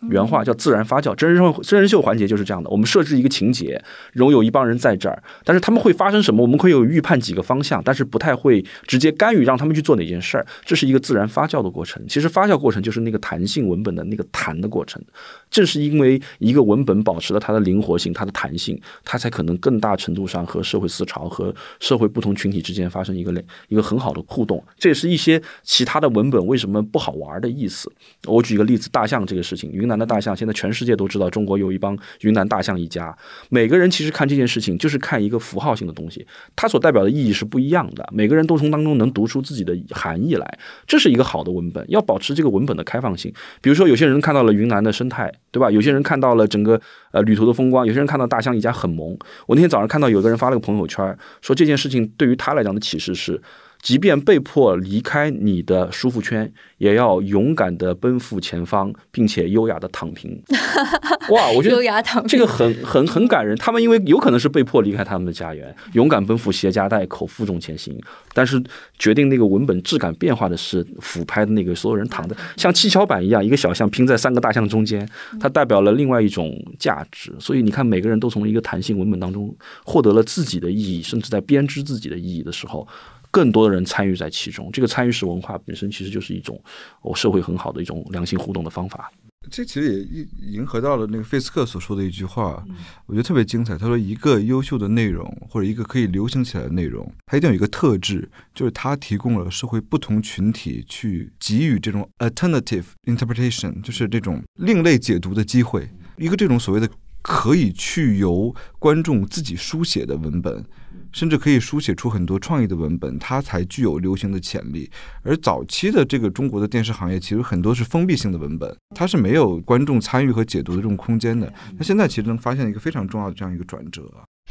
原话叫自然发酵，真人秀真人秀环节就是这样的。我们设置一个情节，然后有一帮人在这儿，但是他们会发生什么？我们可以有预判几个方向，但是不太会直接干预让他们去做哪件事儿。这是一个自然发酵的过程。其实发酵过程就是那个弹性文本的那个弹的过程。正是因为一个文本保持了它的灵活性、它的弹性，它才可能更大程度上和社会思潮和社会不同群体之间发生一个一个很好的互动。这也是一些其他的文本为什么不好玩的意思。我举一个例子，大象这个事情，云。南的大象，现在全世界都知道中国有一帮云南大象一家。每个人其实看这件事情就是看一个符号性的东西，它所代表的意义是不一样的。每个人都从当中能读出自己的含义来，这是一个好的文本。要保持这个文本的开放性。比如说，有些人看到了云南的生态，对吧？有些人看到了整个呃旅途的风光，有些人看到大象一家很萌。我那天早上看到有个人发了个朋友圈，说这件事情对于他来讲的启示是。即便被迫离开你的舒服圈，也要勇敢的奔赴前方，并且优雅的躺平。(laughs) 哇，我觉得这个很很很感人。他们因为有可能是被迫离开他们的家园，勇敢奔赴，携家带口，负重前行。但是决定那个文本质感变化的是俯拍的那个所有人躺的像七巧板一样，一个小象拼在三个大象中间，它代表了另外一种价值。所以你看，每个人都从一个弹性文本当中获得了自己的意义，甚至在编织自己的意义的时候。更多的人参与在其中，这个参与式文化本身其实就是一种我社会很好的一种良性互动的方法。这其实也迎合到了那个费斯克所说的一句话，我觉得特别精彩。他说，一个优秀的内容或者一个可以流行起来的内容，它一定有一个特质，就是它提供了社会不同群体去给予这种 alternative interpretation，就是这种另类解读的机会。一个这种所谓的可以去由观众自己书写的文本。甚至可以书写出很多创意的文本，它才具有流行的潜力。而早期的这个中国的电视行业，其实很多是封闭性的文本，它是没有观众参与和解读的这种空间的。那现在其实能发现一个非常重要的这样一个转折。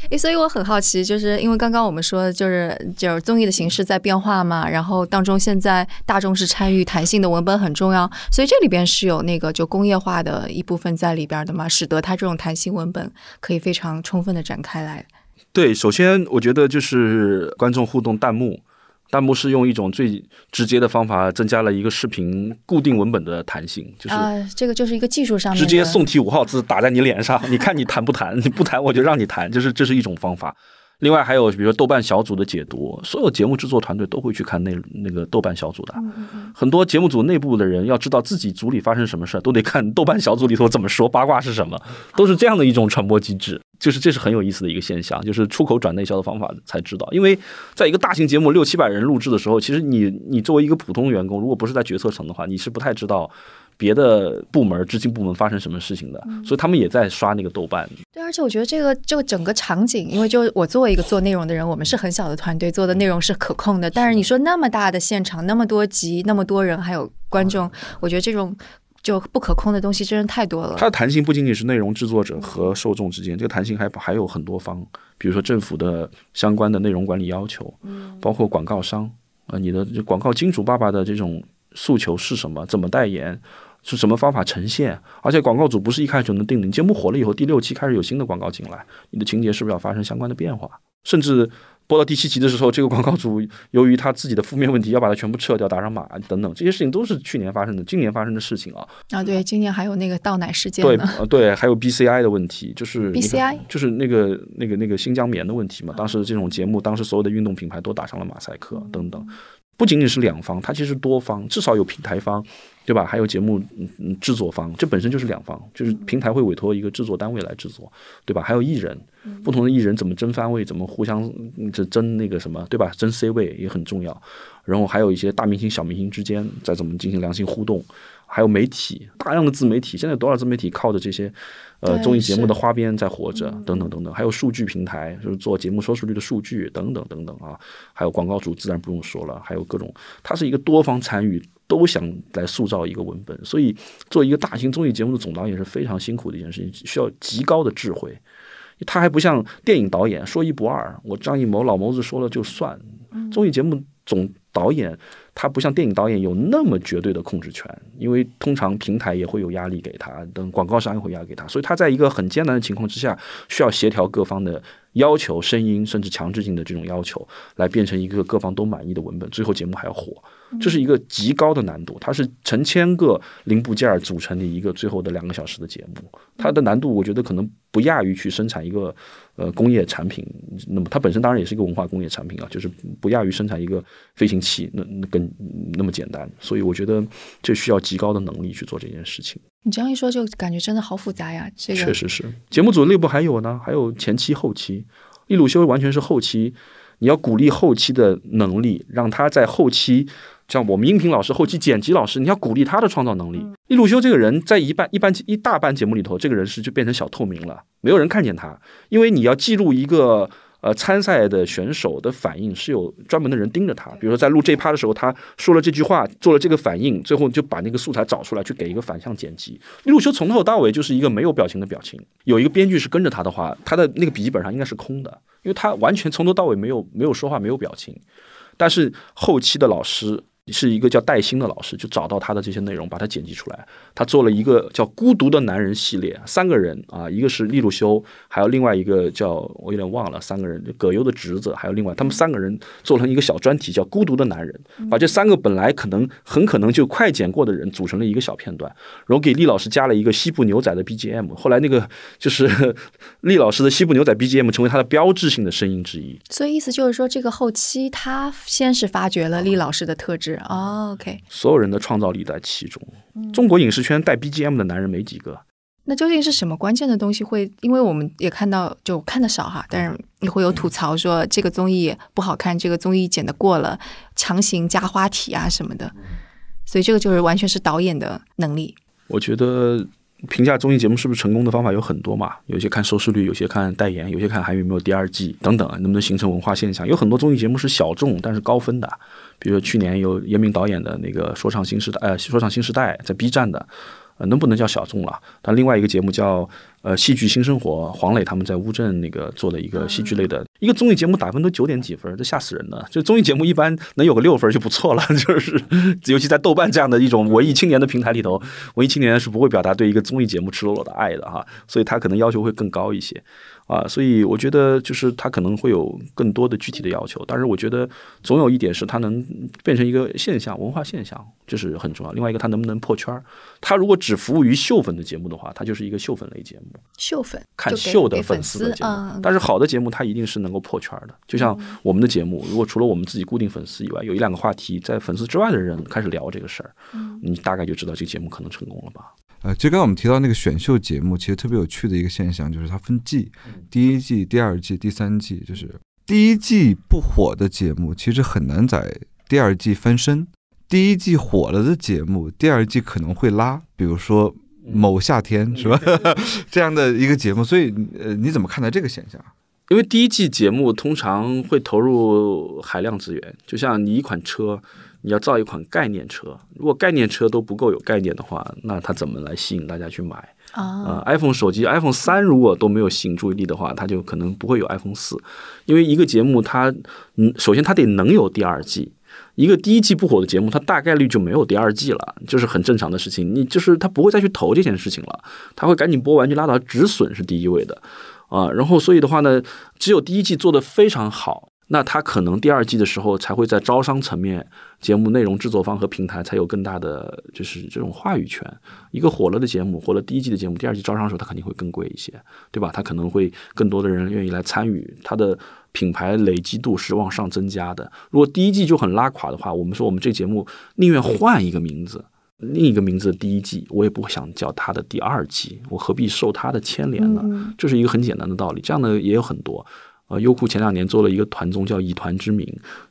诶，所以我很好奇，就是因为刚刚我们说，就是就是综艺的形式在变化嘛，然后当中现在大众是参与，弹性的文本很重要，所以这里边是有那个就工业化的一部分在里边的嘛，使得它这种弹性文本可以非常充分的展开来。对，首先我觉得就是观众互动弹幕，弹幕是用一种最直接的方法增加了一个视频固定文本的弹性，就是啊，这个就是一个技术上直接宋体五号字打在你脸上，你看你弹不弹？你不弹我就让你弹，就是这是一种方法。另外还有比如说豆瓣小组的解读，所有节目制作团队都会去看那那个豆瓣小组的，很多节目组内部的人要知道自己组里发生什么事都得看豆瓣小组里头怎么说，八卦是什么，都是这样的一种传播机制。就是这是很有意思的一个现象，就是出口转内销的方法才知道。因为在一个大型节目六七百人录制的时候，其实你你作为一个普通员工，如果不是在决策层的话，你是不太知道别的部门、执行部门发生什么事情的。所以他们也在刷那个豆瓣。对，而且我觉得这个这个整个场景，因为就我作为一个做内容的人，我们是很小的团队，做的内容是可控的。但是你说那么大的现场，那么多集，那么多人，还有观众，我觉得这种。就不可控的东西真的太多了。它的弹性不仅仅是内容制作者和受众之间，这个弹性还还有很多方，比如说政府的相关的内容管理要求，嗯，包括广告商啊，你的广告金主爸爸的这种诉求是什么？怎么代言？是什么方法呈现？而且广告主不是一开始就能定的，你节目火了以后，第六期开始有新的广告进来，你的情节是不是要发生相关的变化？甚至。播到第七集的时候，这个广告主由于他自己的负面问题，要把它全部撤掉，打上码等等，这些事情都是去年发生的，今年发生的事情啊。啊，对，今年还有那个倒奶事件对，对，还有 BCI 的问题，就是 BCI，就是那个那个那个新疆棉的问题嘛。当时这种节目，当时所有的运动品牌都打上了马赛克等等。不仅仅是两方，它其实多方，至少有平台方，对吧？还有节目制作方，这本身就是两方，就是平台会委托一个制作单位来制作，对吧？还有艺人，不同的艺人怎么争番位，怎么互相这争那个什么，对吧？争 C 位也很重要。然后还有一些大明星、小明星之间在怎么进行良性互动，还有媒体，大量的自媒体，现在多少自媒体靠着这些。呃，综艺节目的花边在活着，等等等等，还有数据平台，就是做节目收视率的数据，等等等等啊，还有广告主，自然不用说了，还有各种，它是一个多方参与，都想来塑造一个文本，所以做一个大型综艺节目的总导演是非常辛苦的一件事情，需要极高的智慧。他还不像电影导演说一不二，我张艺谋老谋子说了就算，综艺节目总导演。他不像电影导演有那么绝对的控制权，因为通常平台也会有压力给他，等广告商也会压给他，所以他在一个很艰难的情况之下，需要协调各方的要求、声音，甚至强制性的这种要求，来变成一个各方都满意的文本，最后节目还要火。这是一个极高的难度，它是成千个零部件组成的一个最后的两个小时的节目，它的难度我觉得可能不亚于去生产一个呃工业产品，那么它本身当然也是一个文化工业产品啊，就是不亚于生产一个飞行器那那更那么简单，所以我觉得这需要极高的能力去做这件事情。你这样一说，就感觉真的好复杂呀。这个确实是节目组内部还有呢，还有前期后期，利鲁修完全是后期，你要鼓励后期的能力，让他在后期。像我们音频老师、后期剪辑老师，你要鼓励他的创造能力。易鲁修这个人在一半一般一大半节目里头，这个人是就变成小透明了，没有人看见他，因为你要记录一个。呃，参赛的选手的反应是有专门的人盯着他，比如说在录这一趴的时候，他说了这句话，做了这个反应，最后就把那个素材找出来，去给一个反向剪辑。利路修从头到尾就是一个没有表情的表情，有一个编剧是跟着他的话，他的那个笔记本上应该是空的，因为他完全从头到尾没有没有说话，没有表情。但是后期的老师。是一个叫戴鑫的老师，就找到他的这些内容，把它剪辑出来。他做了一个叫《孤独的男人》系列，三个人啊，一个是利路修，还有另外一个叫我有点忘了，三个人，葛优的侄子，还有另外他们三个人做成一个小专题，叫《孤独的男人》，把这三个本来可能很可能就快剪过的人组成了一个小片段，然后给厉老师加了一个西部牛仔的 BGM。后来那个就是厉老师的西部牛仔 BGM 成为他的标志性的声音之一。所以意思就是说，这个后期他先是发掘了厉老师的特质。哦，OK，所有人的创造力在其中。中国影视圈带 BGM 的男人没几个。那究竟是什么关键的东西会？因为我们也看到，就看的少哈，但是你会有吐槽说这个综艺不好看，这个综艺剪得过了，强行加花体啊什么的。所以这个就是完全是导演的能力。我觉得评价综艺节目是不是成功的方法有很多嘛？有些看收视率，有些看代言，有些看还有没有第二季等等，能不能形成文化现象？有很多综艺节目是小众但是高分的。比如说去年有严明导演的那个《说唱新时代》，呃，《说唱新时代》在 B 站的，呃，能不能叫小众了？但另外一个节目叫呃《戏剧新生活》，黄磊他们在乌镇那个做的一个戏剧类的一个综艺节目，打分都九点几分，这吓死人了。就综艺节目一般能有个六分就不错了，(laughs) 就是尤其在豆瓣这样的一种文艺青年的平台里头，文艺青年是不会表达对一个综艺节目赤裸裸的爱的哈，所以他可能要求会更高一些。啊，所以我觉得就是他可能会有更多的具体的要求，但是我觉得总有一点是他能变成一个现象，文化现象，这是很重要。另外一个，它能不能破圈儿？它如果只服务于秀粉的节目的话，它就是一个秀粉类节目。秀粉看秀的粉丝的节目，但是好的节目，它一定是能够破圈的。就像我们的节目，如果除了我们自己固定粉丝以外，有一两个话题在粉丝之外的人开始聊这个事儿，你大概就知道这个节目可能成功了吧。呃，就刚刚我们提到那个选秀节目，其实特别有趣的一个现象就是它分季，第一季、第二季、第三季，就是第一季不火的节目，其实很难在第二季翻身；第一季火了的节目，第二季可能会拉，比如说某夏天是吧？(laughs) 这样的一个节目，所以呃，你怎么看待这个现象？因为第一季节目通常会投入海量资源，就像你一款车。你要造一款概念车，如果概念车都不够有概念的话，那它怎么来吸引大家去买啊？iPhone 手机 iPhone 三如果都没有吸引注意力的话，它就可能不会有 iPhone 四。因为一个节目它，嗯，首先它得能有第二季。一个第一季不火的节目，它大概率就没有第二季了，就是很正常的事情。你就是它不会再去投这件事情了，它会赶紧播完就拉倒，止损是第一位的啊。然后所以的话呢，只有第一季做得非常好。那他可能第二季的时候才会在招商层面，节目内容制作方和平台才有更大的就是这种话语权。一个火了的节目，火了第一季的节目，第二季招商的时候，它肯定会更贵一些，对吧？它可能会更多的人愿意来参与，它的品牌累积度是往上增加的。如果第一季就很拉垮的话，我们说我们这节目宁愿换一个名字，另一个名字的第一季，我也不会想叫它的第二季，我何必受它的牵连呢？这是一个很简单的道理。这样的也有很多。呃，优酷前两年做了一个团综叫《以团之名》，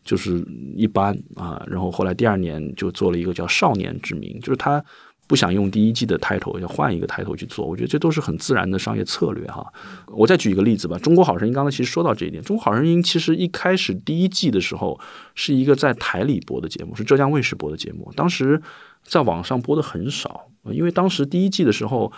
就是一般啊。然后后来第二年就做了一个叫《少年之名》，就是他不想用第一季的 title，要换一个 title 去做。我觉得这都是很自然的商业策略哈。我再举一个例子吧，《中国好声音》刚才其实说到这一点，《中国好声音》其实一开始第一季的时候是一个在台里播的节目，是浙江卫视播的节目，当时在网上播的很少，因为当时第一季的时候。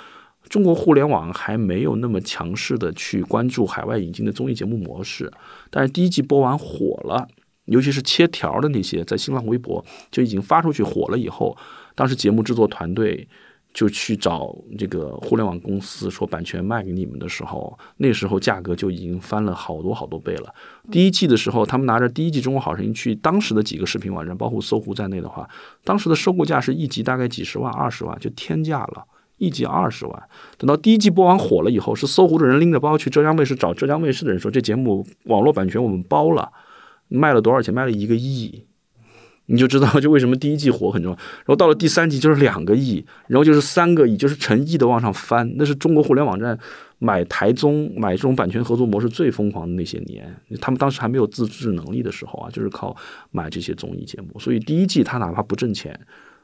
中国互联网还没有那么强势的去关注海外引进的综艺节目模式，但是第一季播完火了，尤其是切条的那些，在新浪微博就已经发出去火了以后，当时节目制作团队就去找这个互联网公司说版权卖给你们的时候，那时候价格就已经翻了好多好多倍了。第一季的时候，他们拿着第一季《中国好声音》去当时的几个视频网站，包括搜狐在内的话，当时的收购价是一集大概几十万、二十万，就天价了。一集二十万，等到第一季播完火了以后，是搜狐的人拎着包去浙江卫视找浙江卫视的人说：“这节目网络版权我们包了，卖了多少钱？卖了一个亿，你就知道就为什么第一季火很重要。然后到了第三季就是两个亿，然后就是三个亿，就是成亿的往上翻。那是中国互联网站买台综买这种版权合作模式最疯狂的那些年，他们当时还没有自制能力的时候啊，就是靠买这些综艺节目。所以第一季他哪怕不挣钱，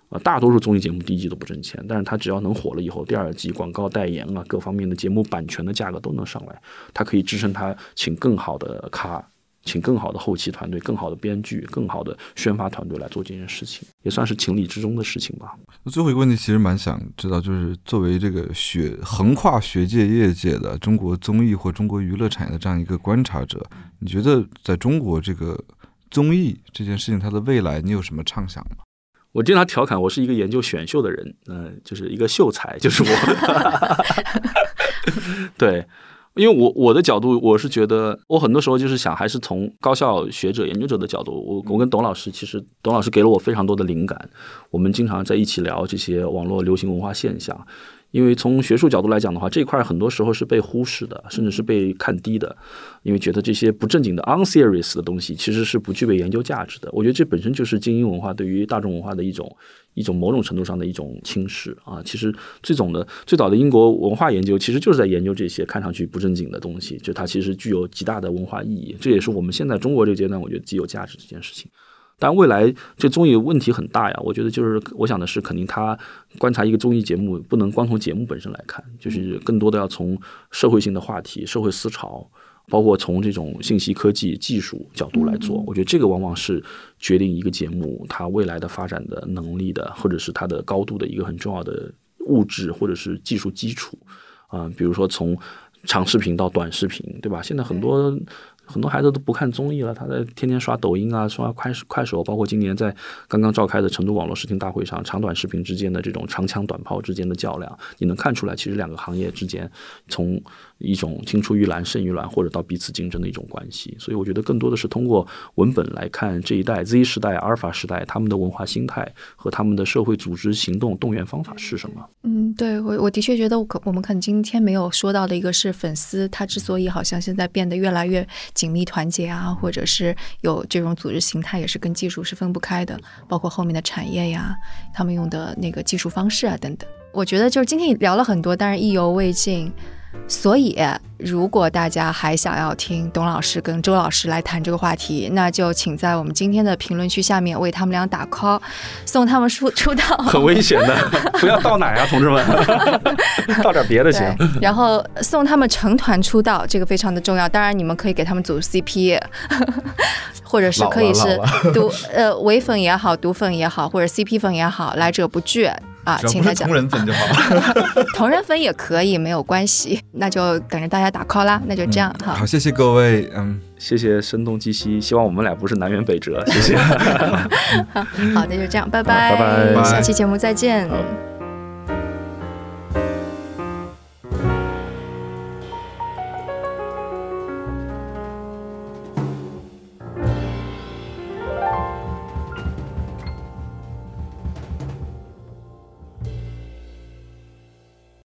啊，大多数综艺节目第一季都不挣钱，但是他只要能火了以后，第二季广告代言啊，各方面的节目版权的价格都能上来，它可以支撑他请更好的咖。请更好的后期团队、更好的编剧、更好的宣发团队来做这件事情，也算是情理之中的事情吧。那最后一个问题，其实蛮想知道，就是作为这个学横跨学界、业界的中国综艺或中国娱乐产业的这样一个观察者，你觉得在中国这个综艺这件事情它的未来，你有什么畅想吗？我经常调侃，我是一个研究选秀的人，嗯，就是一个秀才，就是我。(laughs) 对。因为我我的角度，我是觉得，我很多时候就是想，还是从高校学者、研究者的角度，我我跟董老师，其实董老师给了我非常多的灵感，我们经常在一起聊这些网络流行文化现象。因为从学术角度来讲的话，这一块很多时候是被忽视的，甚至是被看低的，因为觉得这些不正经的 unserious 的东西其实是不具备研究价值的。我觉得这本身就是精英文化对于大众文化的一种一种某种程度上的一种轻视啊。其实最总的最早的英国文化研究其实就是在研究这些看上去不正经的东西，就它其实具有极大的文化意义。这也是我们现在中国这个阶段我觉得极有价值这件事情。但未来这综艺问题很大呀，我觉得就是我想的是，肯定他观察一个综艺节目，不能光从节目本身来看，就是更多的要从社会性的话题、社会思潮，包括从这种信息科技技术角度来做。我觉得这个往往是决定一个节目它未来的发展的能力的，或者是它的高度的一个很重要的物质或者是技术基础啊。比如说从长视频到短视频，对吧？现在很多。很多孩子都不看综艺了，他在天天刷抖音啊，刷快快手，包括今年在刚刚召开的成都网络视听大会上，长短视频之间的这种长枪短炮之间的较量，你能看出来，其实两个行业之间从。一种青出于蓝胜于蓝，或者到彼此竞争的一种关系，所以我觉得更多的是通过文本来看这一代 Z 时代、阿尔法时代他们的文化心态和他们的社会组织行动动员方法是什么。嗯，对我我的确觉得我可我们可能今天没有说到的一个是粉丝，他之所以好像现在变得越来越紧密团结啊，或者是有这种组织形态，也是跟技术是分不开的，包括后面的产业呀，他们用的那个技术方式啊等等。我觉得就是今天聊了很多，但是意犹未尽。所以，如果大家还想要听董老师跟周老师来谈这个话题，那就请在我们今天的评论区下面为他们俩打 call，送他们出出道。(laughs) 很危险的，(laughs) 不要倒奶啊，同志们，(laughs) 倒点别的行。然后送他们成团出道，这个非常的重要。当然，你们可以给他们组 CP，或者是可以是毒呃唯粉也好，毒粉也好，或者 CP 粉也好，来者不拒。啊，请他讲同人粉就好了，(laughs) 同人粉也可以，没有关系。那就等着大家打 call 啦，那就这样哈。好，谢谢各位，嗯，谢谢声东击西，希望我们俩不是南辕北辙，谢谢。(laughs) 好那，就这样，拜拜，拜拜，下期节目再见。